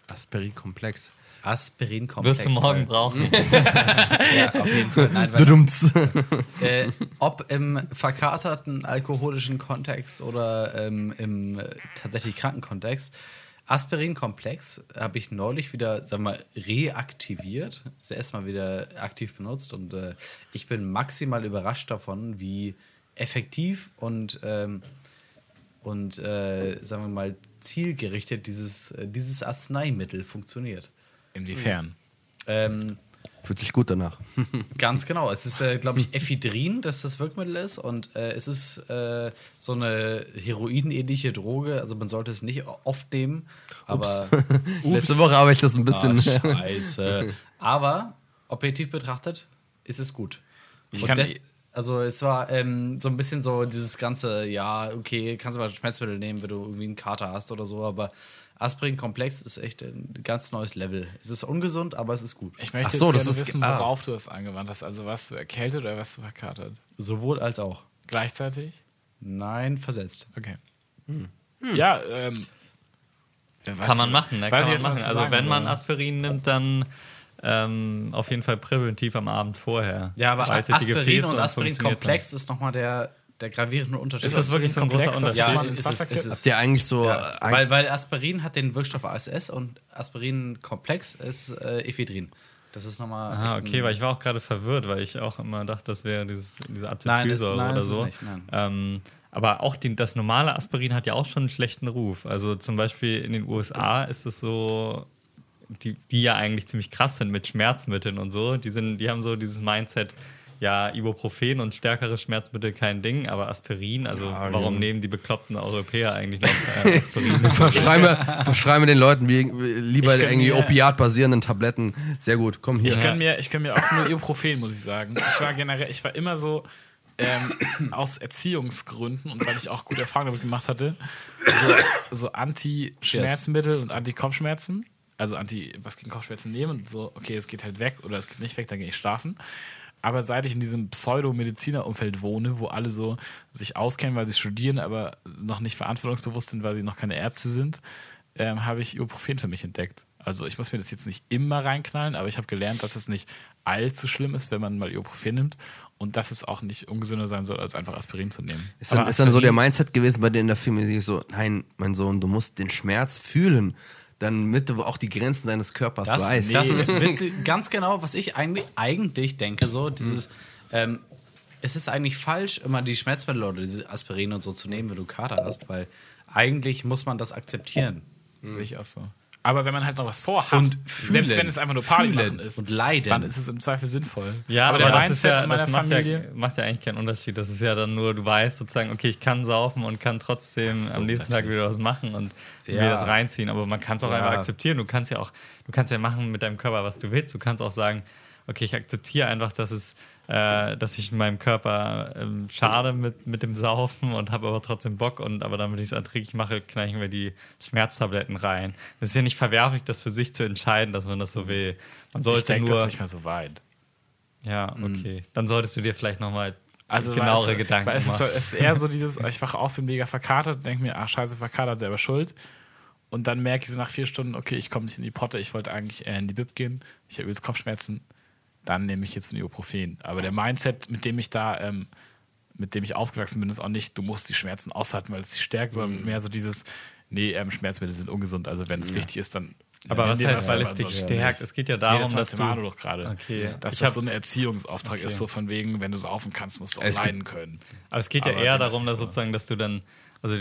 Aspirin-Komplex. Aspirinkomplex. Wirst du morgen weil- brauchen. Ja, auf jeden Fall. Nein, weil, äh, ob im verkaterten alkoholischen Kontext oder ähm, im äh, tatsächlich kranken Kontext. Aspirinkomplex habe ich neulich wieder, sagen wir mal, reaktiviert. Das erste Mal wieder aktiv benutzt und äh, ich bin maximal überrascht davon, wie effektiv und, ähm, und äh, sagen wir mal, zielgerichtet dieses, äh, dieses Arzneimittel funktioniert. Inwiefern? Ähm, Fühlt sich gut danach. Ganz genau. Es ist, äh, glaube ich, Ephedrin, das das Wirkmittel ist. Und äh, es ist äh, so eine heroinähnliche Droge. Also man sollte es nicht oft nehmen. Aber Letzte Woche habe ich das ein bisschen. Ah, scheiße. Aber objektiv betrachtet ist es gut. Ich Und kann- des, also es war ähm, so ein bisschen so dieses ganze, ja, okay, kannst du mal Schmerzmittel nehmen, wenn du irgendwie einen Kater hast oder so, aber Aspirin-Komplex ist echt ein ganz neues Level. Es ist ungesund, aber es ist gut. Ich möchte Ach so, jetzt das gerne ist- wissen, ah. worauf du es angewandt hast. Also was du erkältet oder was du verkatert? Sowohl als auch. Gleichzeitig? Nein, versetzt. Okay. Hm. Ja, ähm. ja, weißt Kann man machen, ne? kann man machen. Also zu wenn sagen, man? Aspirin nimmt, dann ähm, auf jeden Fall präventiv am Abend vorher. Ja, aber die Aspirin und Aspirin-Komplex ist nochmal der, der gravierende Unterschied. Ist das wirklich so ein großer Unterschied? Ja, ist es, ist es. Habt ihr eigentlich so. Ja, äh, weil, weil Aspirin hat den Wirkstoff ASS und Aspirin-Komplex ist äh, Ephedrin. Das ist nochmal. Ah, okay, weil ich war auch gerade verwirrt, weil ich auch immer dachte, das wäre dieses, diese Nein, ist- Acetylsäure nein, oder ist es so. nicht, nein. Ähm, aber auch die, das normale Aspirin hat ja auch schon einen schlechten Ruf. Also zum Beispiel in den USA ist es so, die, die ja eigentlich ziemlich krass sind mit Schmerzmitteln und so. Die, sind, die haben so dieses Mindset, ja, Ibuprofen und stärkere Schmerzmittel kein Ding, aber Aspirin, also warum nehmen die bekloppten Europäer eigentlich noch äh, Aspirin? Verschreibe, verschreibe den Leuten wie, lieber irgendwie opiatbasierenden Tabletten. Sehr gut, komm hier. Ich kann mir, ich kann mir auch nur Ibuprofen, muss ich sagen. Ich war generell, ich war immer so ähm, aus Erziehungsgründen und weil ich auch gute Erfahrungen damit gemacht hatte, so, so Anti-Schmerzmittel und Anti-Kopfschmerzen. Also Anti, was gegen Kopfschmerzen nehmen und so, okay, es geht halt weg oder es geht nicht weg, dann gehe ich schlafen. Aber seit ich in diesem Pseudo-Mediziner-Umfeld wohne, wo alle so sich auskennen, weil sie studieren, aber noch nicht verantwortungsbewusst sind, weil sie noch keine Ärzte sind, ähm, habe ich Ibuprofen für mich entdeckt. Also ich muss mir das jetzt nicht immer reinknallen, aber ich habe gelernt, dass es nicht allzu schlimm ist, wenn man mal Ibuprofen nimmt und dass es auch nicht ungesünder sein soll, als einfach Aspirin zu nehmen. Ist dann, ist dann so der Mindset gewesen bei denen in der Firma, so, nein, mein Sohn, du musst den Schmerz fühlen, damit du auch die Grenzen deines Körpers Das, weißt. das ist witzig, ganz genau, was ich eigentlich, eigentlich denke, so dieses, ähm, es ist eigentlich falsch, immer die Schmerzmittel oder diese Aspirin und so zu nehmen, wenn du Kater hast, weil eigentlich muss man das akzeptieren. Sehe ich auch so. Aber wenn man halt noch was vorhat, Und selbst fühlen. wenn es einfach nur Party machen ist, und leiden. dann ist es im Zweifel sinnvoll. Ja, aber, der das ist ja, das macht ja, macht ja eigentlich keinen Unterschied. Das ist ja dann nur, du weißt sozusagen, okay, ich kann saufen und kann trotzdem so, am nächsten Tag natürlich. wieder was machen und Ja. mir das reinziehen. Aber man kann es auch Ja. einfach akzeptieren. Du kannst ja auch, du kannst ja machen mit deinem Körper, was du willst. Du kannst auch sagen, okay, ich akzeptiere einfach, dass es, äh, dass ich meinem Körper ähm, schade mit, mit dem Saufen und habe aber trotzdem Bock und aber damit ich es erträglich mache, knall ich mir die Schmerztabletten rein. Das ist ja nicht verwerflich, das für sich zu entscheiden, dass man das so will. Man Ich sollte denke, das nur. ist nicht mehr so weit. Ja, okay. Dann solltest du dir vielleicht nochmal Also genauere weil es, Gedanken weil es ist, machen. es ist eher so dieses, ich wache auf, bin mega verkatert, denke mir, ach scheiße, verkatert, selber schuld. Und dann merke ich so nach vier Stunden, okay, ich komme nicht in die Potte, ich wollte eigentlich eher in die Bib gehen, ich habe jetzt Kopfschmerzen, dann nehme ich jetzt ein Ibuprofen. Aber der Mindset, mit dem ich da, ähm, mit dem ich aufgewachsen bin, ist auch nicht, du musst die Schmerzen aushalten, weil es dich stärkt, sondern Mhm. mehr so dieses, nee, ähm, Schmerzmittel sind ungesund, also wenn es wichtig ist, dann. Aber was heißt, das, weil es dich stärkt? Es geht ja Nee, darum, das dass du. doch gerade. Okay. Dass Ich das so ein Erziehungsauftrag Okay. ist, so von wegen, wenn du saufen kannst, musst du auch Es leiden können. Aber es geht ja Aber eher darum, dass so. sozusagen, dass du dann, also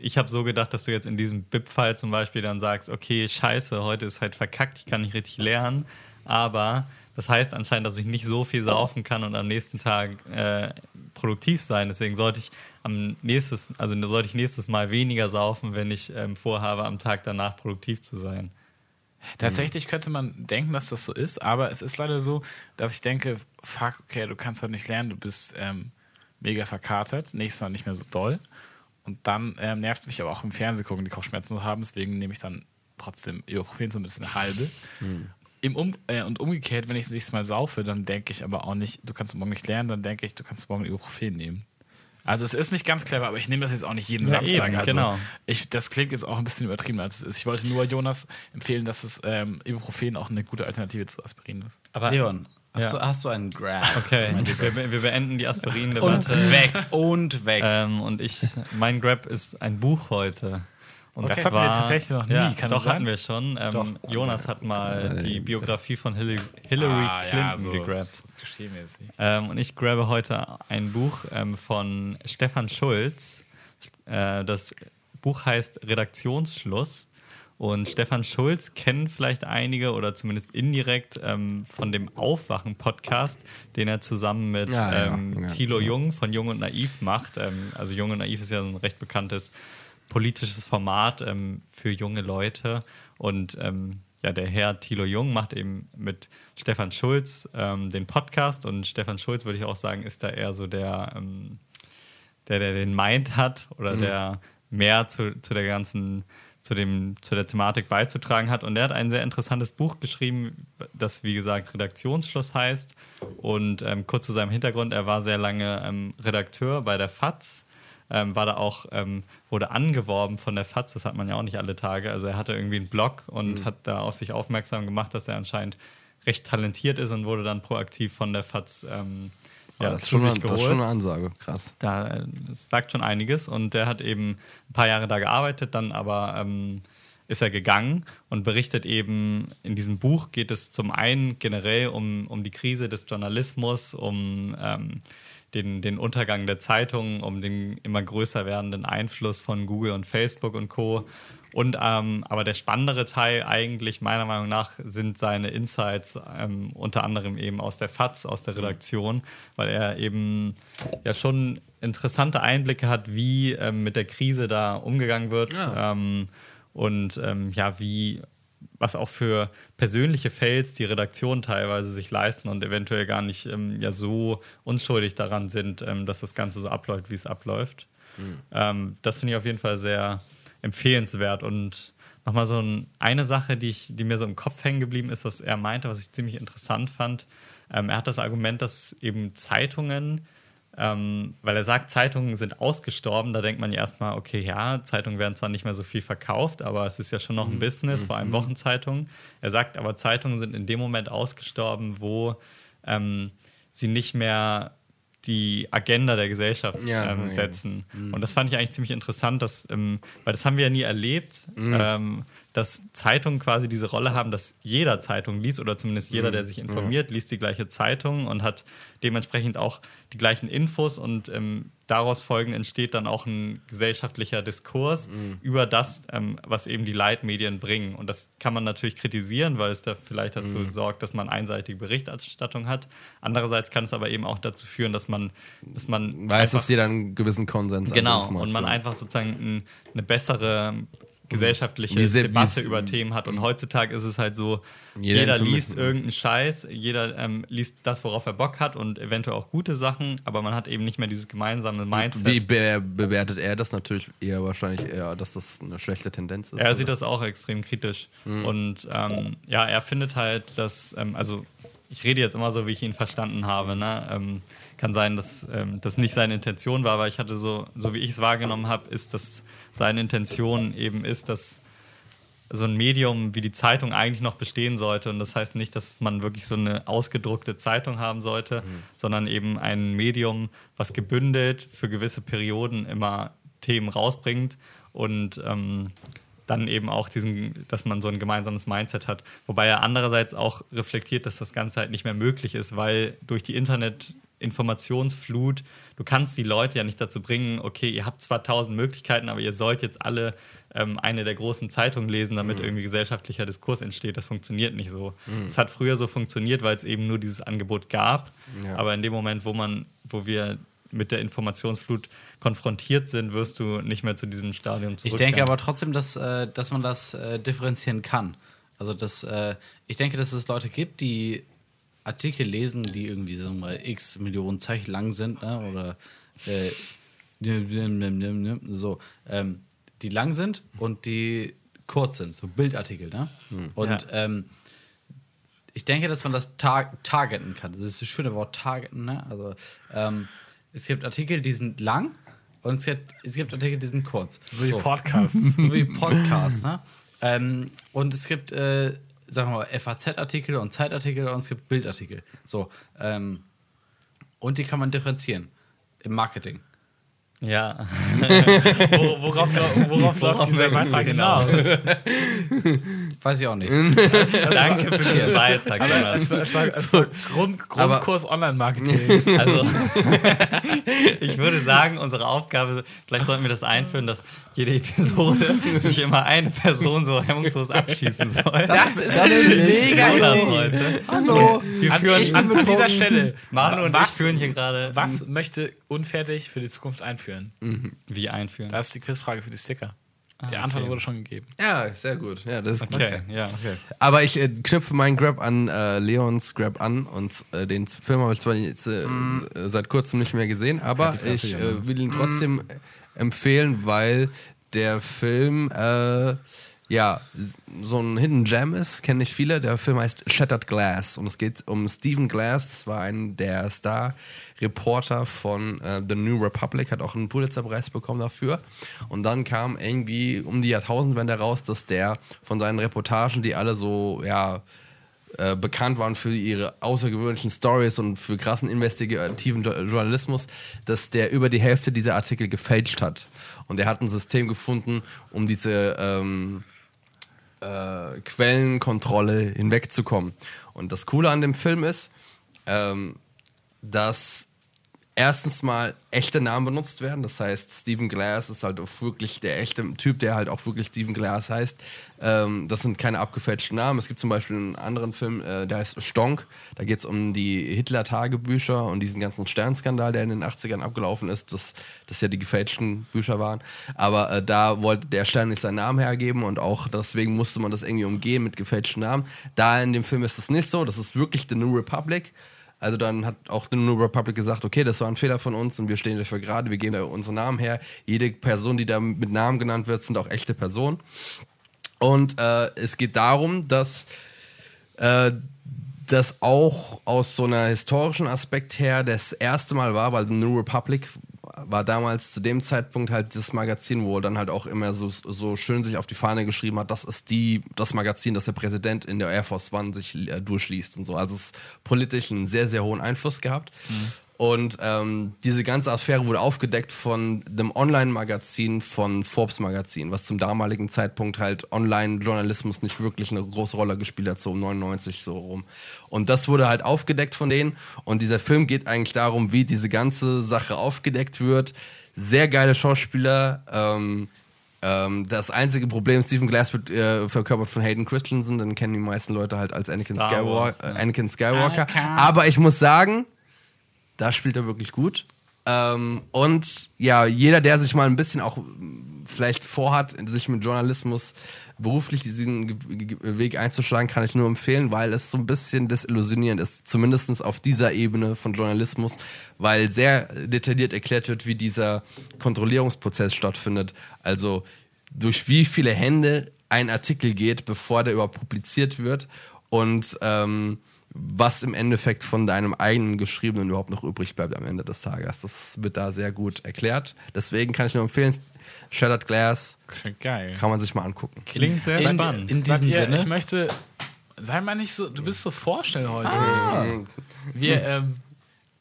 ich habe so gedacht, dass du jetzt in diesem BIP-Fall zum Beispiel dann sagst, okay, scheiße, heute ist halt verkackt, ich kann nicht richtig lernen, aber das heißt anscheinend, dass ich nicht so viel saufen kann und am nächsten Tag äh, produktiv sein. Deswegen sollte ich am nächstes, also sollte ich nächstes Mal weniger saufen, wenn ich ähm, vorhabe, am Tag danach produktiv zu sein. Tatsächlich könnte man denken, dass das so ist, aber es ist leider so, dass ich denke, fuck, okay, du kannst heute nicht lernen, du bist ähm, mega verkatert, nächstes Mal nicht mehr so doll. Und dann ähm, nervt es mich aber auch im Fernsehen gucken, die Kopfschmerzen zu haben, deswegen nehme ich dann trotzdem Ibuprofen zumindest eine halbe. Im um äh, und umgekehrt, wenn ich das nächste Mal saufe, dann denke ich aber auch nicht, du kannst morgen nicht lernen, dann denke ich, du kannst morgen Ibuprofen nehmen. Also es ist nicht ganz clever, aber ich nehme das jetzt auch nicht jeden Ja, Samstag. eben, also genau. ich, das klingt jetzt auch ein bisschen übertrieben, als es ist. Ich wollte nur Jonas empfehlen, dass es ähm, Ibuprofen auch eine gute Alternative zu Aspirin ist. Aber Leon, hast, Ja. du, hast du einen Grab? okay, wir, wir beenden die Und Aspirin-Debatte. weg. Und weg. Ähm, und ich, mein Grab ist ein Buch heute. Und Das hatten wir tatsächlich noch nie, Ja, kann doch, das sein? hatten wir schon. Ähm, Doch. Jonas hat mal die Biografie von Hillary, Hillary Ah, Clinton so gegrabt. Ähm, und ich grabe heute ein Buch ähm, von Stefan Schulz. Äh, das Buch heißt Redaktionsschluss. Und Stefan Schulz kennen vielleicht einige oder zumindest indirekt ähm, von dem Aufwachen-Podcast, den er zusammen mit Ja, ja, ähm, ja. Thilo Jung von Jung und Naiv macht. Ähm, also Jung und Naiv ist ja so ein recht bekanntes politisches Format ähm, für junge Leute. Und ähm, ja, der Herr Thilo Jung macht eben mit Stefan Schulz ähm, den Podcast. Und Stefan Schulz, würde ich auch sagen, ist da eher so der, ähm, der, der den Mind hat oder der mehr zu, zu der ganzen, zu, dem, zu der Thematik beizutragen hat. Und er hat ein sehr interessantes Buch geschrieben, das wie gesagt Redaktionsschluss heißt. Und ähm, kurz zu seinem Hintergrund, er war sehr lange ähm, Redakteur bei der FAZ. Ähm, war da auch, ähm, wurde angeworben von der FAZ, das hat man ja auch nicht alle Tage. Also er hatte irgendwie einen Blog und hat da auf sich aufmerksam gemacht, dass er anscheinend recht talentiert ist und wurde dann proaktiv von der FAZ ähm, Ja, ja, das, ist schon eine, das ist schon eine Ansage. Krass. da äh, das sagt schon einiges und der hat eben ein paar Jahre da gearbeitet, dann aber ähm, ist er gegangen und berichtet eben, in diesem Buch geht es zum einen generell um, um die Krise des Journalismus, um ähm, den, den Untergang der Zeitungen, um den immer größer werdenden Einfluss von Google und Facebook und Co. Und ähm, aber der spannendere Teil eigentlich meiner Meinung nach sind seine Insights ähm, unter anderem eben aus der FAZ, aus der Redaktion, weil er eben ja schon interessante Einblicke hat, wie ähm, mit der Krise da umgegangen wird ähm, und ähm, ja wie was auch für persönliche Fails die Redaktion teilweise sich leisten und eventuell gar nicht ähm, ja so unschuldig daran sind, ähm, dass das Ganze so abläuft, wie es abläuft. Ähm, das finde ich auf jeden Fall sehr empfehlenswert und nochmal so ein, eine Sache, die, ich, die mir so im Kopf hängen geblieben ist, was er meinte, was ich ziemlich interessant fand. Ähm, er hat das Argument, dass eben Zeitungen ähm, weil er sagt, Zeitungen sind ausgestorben. Da denkt man ja erstmal, okay, ja, Zeitungen werden zwar nicht mehr so viel verkauft, aber es ist ja schon noch ein Business, vor allem Wochenzeitungen. Er sagt aber, Zeitungen sind in dem Moment ausgestorben, wo ähm, sie nicht mehr die Agenda der Gesellschaft Ja, ähm, setzen. Und das fand ich eigentlich ziemlich interessant, dass, ähm, weil das haben wir ja nie erlebt, ähm, dass Zeitungen quasi diese Rolle haben, dass jeder Zeitung liest oder zumindest jeder, der sich informiert, liest die gleiche Zeitung und hat dementsprechend auch die gleichen Infos und ähm, daraus folgend entsteht dann auch ein gesellschaftlicher Diskurs über das, ähm, was eben die Leitmedien bringen. Und das kann man natürlich kritisieren, weil es da vielleicht dazu sorgt, dass man einseitige Berichterstattung hat. Andererseits kann es aber eben auch dazu führen, dass man, dass man Weiß, dass jeder einen gewissen Konsens an Genau, und man einfach sozusagen ein, eine bessere gesellschaftliche Wie se- Debatte über Themen hat. Und heutzutage ist es halt so, Jeder jeder, liest irgendeinen Scheiß, jeder ähm, liest das, worauf er Bock hat und eventuell auch gute Sachen, aber man hat eben nicht mehr dieses gemeinsame Mindset. Wie be bewertet er das natürlich eher wahrscheinlich eher, dass das eine schlechte Tendenz ist? Er oder? sieht das auch extrem kritisch. Mhm. Und ähm, ja, er findet halt, dass, ähm, also ich rede jetzt immer so, wie ich ihn verstanden habe. Ne? Kann sein, dass ähm, das nicht seine Intention war, aber ich hatte so, so wie ich es wahrgenommen habe, ist, dass seine Intention eben ist, dass so ein Medium wie die Zeitung eigentlich noch bestehen sollte. Und das heißt nicht, dass man wirklich so eine ausgedruckte Zeitung haben sollte, sondern eben ein Medium, was gebündelt für gewisse Perioden immer Themen rausbringt und ähm, dann eben auch diesen, dass man so ein gemeinsames Mindset hat. Wobei er andererseits auch reflektiert, dass das Ganze halt nicht mehr möglich ist, weil durch die Internet-Informationsflut, du kannst die Leute ja nicht dazu bringen, okay, ihr habt zwar tausend Möglichkeiten, aber ihr sollt jetzt alle ähm, eine der großen Zeitungen lesen, damit Mhm. irgendwie gesellschaftlicher Diskurs entsteht. Das funktioniert nicht so. Es hat früher so funktioniert, weil es eben nur dieses Angebot gab. Ja. Aber in dem Moment, wo man, wo wir mit der Informationsflut konfrontiert sind, wirst du nicht mehr zu diesem Stadium Ich zurückkehren. denke aber trotzdem, dass, äh, dass man das äh, differenzieren kann. Also, dass, äh, ich denke, dass es Leute gibt, die Artikel lesen, die irgendwie wir mal x Millionen Zeichen lang sind, ne? oder äh, so, ähm, die lang sind und die kurz sind, so Bildartikel. Ne? Und Ja. ähm, ich denke, dass man das tar targeten kann. Das ist das schöne Wort targeten. Ne? Also, ähm, Es gibt Artikel, die sind lang und es gibt, es gibt Artikel, die sind kurz. So wie Podcasts. so wie Podcasts, ne? Ähm, und es gibt, äh, sagen wir mal, FAZ-Artikel und Zeitartikel und es gibt Bildartikel. So. Ähm, und die kann man differenzieren im Marketing. Ja. Wo, worauf worauf, Worauf läuft dieser Beitrag hinaus? Weiß ich auch nicht. Danke für diesen Beitrag, Jonas. es war, es war, es war Grund, Grundkurs Online-Marketing. Also, ich würde sagen, unsere Aufgabe, vielleicht sollten wir das einführen, dass jede Episode sich immer eine Person so hemmungslos abschießen soll. Das ist eine mega Jonas heute. Hallo. Wir An, führen, ich, an, an dieser Stelle. Manu und was, ich führen hier gerade. was möchte unfertig für die Zukunft einführen? Wie einführen? Das ist die Quizfrage für die Sticker. Die Antwort okay. wurde schon gegeben. Ja, sehr gut. Ja, das ist Okay, ja, okay. Aber ich äh, knüpfe meinen Grab an äh, Leons Grab an und äh, den Film habe ich zwar jetzt, äh, seit kurzem nicht mehr gesehen, aber Fresse, ich äh, will ihn trotzdem empfehlen, weil der Film äh, ja so ein Hidden Gem ist, kennen nicht viele. Der Film heißt Shattered Glass und es geht um Stephen Glass, das war ein der Star-Reporter von äh, The New Republic, hat auch einen Pulitzerpreis bekommen dafür. Und dann kam irgendwie um die Jahrtausendwende raus, dass der von seinen Reportagen, die alle so, ja, äh, bekannt waren für ihre außergewöhnlichen Stories und für krassen investigativen Jo- Journalismus, dass der über die Hälfte dieser Artikel gefälscht hat. Und er hat ein System gefunden, um diese ähm, äh, Quellenkontrolle hinwegzukommen. Und das Coole an dem Film ist, ähm, dass erstens mal echte Namen benutzt werden. Das heißt, Stephen Glass ist halt auch wirklich der echte Typ, der halt auch wirklich Stephen Glass heißt. Ähm, das sind keine abgefälschten Namen. Es gibt zum Beispiel einen anderen Film, äh, der heißt Stonk. Da geht es um die Hitler-Tagebücher und diesen ganzen Sternskandal, der in den 80ern abgelaufen ist, dass das ja die gefälschten Bücher waren. Aber äh, da wollte der Stern nicht seinen Namen hergeben und auch deswegen musste man das irgendwie umgehen mit gefälschten Namen. Da in dem Film ist es nicht so. Das ist wirklich The New Republic. Also dann hat auch The New Republic gesagt, okay, das war ein Fehler von uns und wir stehen dafür gerade, wir geben da unsere Namen her. Jede Person, die da mit Namen genannt wird, sind auch echte Personen. Und äh, es geht darum, dass äh, das auch aus so einer historischen Aspekt her das erste Mal war, weil The New Republic war damals zu dem Zeitpunkt halt das Magazin, wo dann halt auch immer so, so schön sich auf die Fahne geschrieben hat, das ist die, das Magazin, das der Präsident in der Air Force One sich äh, durchliest und so. Also es politisch einen sehr, sehr hohen Einfluss gehabt. Und ähm, diese ganze Affäre wurde aufgedeckt von dem Online-Magazin von Forbes Magazin, was zum damaligen Zeitpunkt halt Online-Journalismus nicht wirklich eine große Rolle gespielt hat, so um 99 so rum. Und das wurde halt aufgedeckt von denen. Und dieser Film geht eigentlich darum, wie diese ganze Sache aufgedeckt wird. Sehr geile Schauspieler. Ähm, ähm, das einzige Problem, Stephen Glass wird äh, verkörpert von Hayden Christensen, den kennen die meisten Leute halt als Anakin, Skywalker, Wars, äh, Anakin Skywalker. Aber ich muss sagen, da spielt er wirklich gut. Ähm, und ja, jeder, der sich mal ein bisschen auch vielleicht vorhat, sich mit Journalismus beruflich diesen Weg einzuschlagen, kann ich nur empfehlen, weil es so ein bisschen desillusionierend ist, zumindest auf dieser Ebene von Journalismus, weil sehr detailliert erklärt wird, wie dieser Kontrollierungsprozess stattfindet. Also durch wie viele Hände ein Artikel geht, bevor der überhaupt publiziert wird und ähm, was im Endeffekt von deinem eigenen Geschriebenen überhaupt noch übrig bleibt am Ende des Tages. Das wird da sehr gut erklärt. Deswegen kann ich nur empfehlen, Shattered Glass Klingt geil. kann man sich mal angucken. Klingt sehr In, spannend. in diesem ihr, Sinne. ich möchte. Sei mal nicht so. Du bist so vorschnell heute. Ah. Wir, ähm.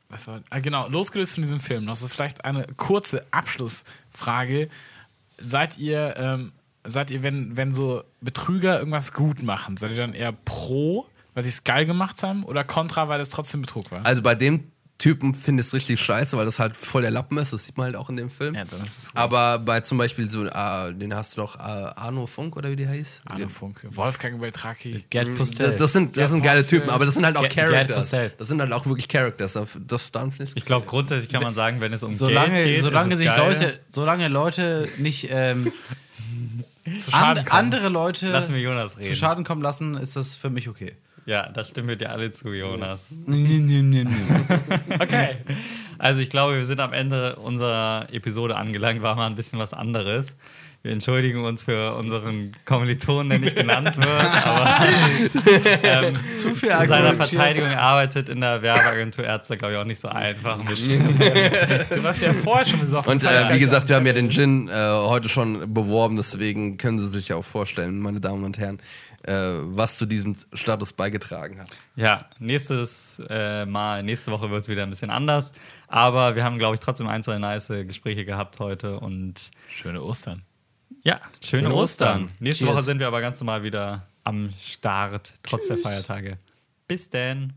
Was war, ah, genau, losgelöst von diesem Film. Noch so vielleicht eine kurze Abschlussfrage. Seid ihr, ähm, seid ihr, wenn, wenn so Betrüger irgendwas gut machen, seid ihr dann eher pro, weil sie es geil gemacht haben, oder kontra, weil es trotzdem Betrug war? Also bei dem Typen finde ich es richtig scheiße, weil das halt voll der Lappen ist. Das sieht man halt auch in dem Film. ja, dann ist es gut. Aber bei zum Beispiel so, äh, den hast du doch, äh, Arno Funk oder wie der heißt? Arne Funke. Wolfgang Beltraki. Gerd Das, Postel. das sind, das sind geile Postel. Typen, aber das sind halt auch Ge- Gerd Characters. Postel. Das sind halt auch wirklich Characters. Das, dann finde Ich glaube, grundsätzlich kann man sagen, wenn es um solange Geld geht, solange ist es sich geil. Leute, solange Leute nicht ähm, Zu Schaden an, kommen. andere Leute zu. Schaden kommen lassen, ist das für mich okay. Ja, da stimmen wir dir alle zu, Jonas. Okay. Also ich glaube, wir sind am Ende unserer Episode angelangt, war mal ein bisschen was anderes. Wir entschuldigen uns für unseren Kommilitonen, der nicht genannt wird, aber ähm, zu, viel zu seiner Verteidigung er arbeitet in der Werbeagentur Ärzte, glaube ich, auch nicht so einfach. du warst ja vorher schon besoffen. Und äh, wie gesagt, wir haben ja den Gin äh, heute schon beworben, deswegen können Sie sich ja auch vorstellen, meine Damen und Herren, was zu diesem Status beigetragen hat. Ja, nächstes äh, Mal, nächste Woche wird es wieder ein bisschen anders. Aber wir haben, glaube ich, trotzdem ein, zwei nice Gespräche gehabt heute und. Schöne Ostern. Ja, schöne, schöne Ostern. Ostern. Nächste Cheers. Woche sind wir aber ganz normal wieder am Start, trotz Tschüss. der Feiertage. Bis denn.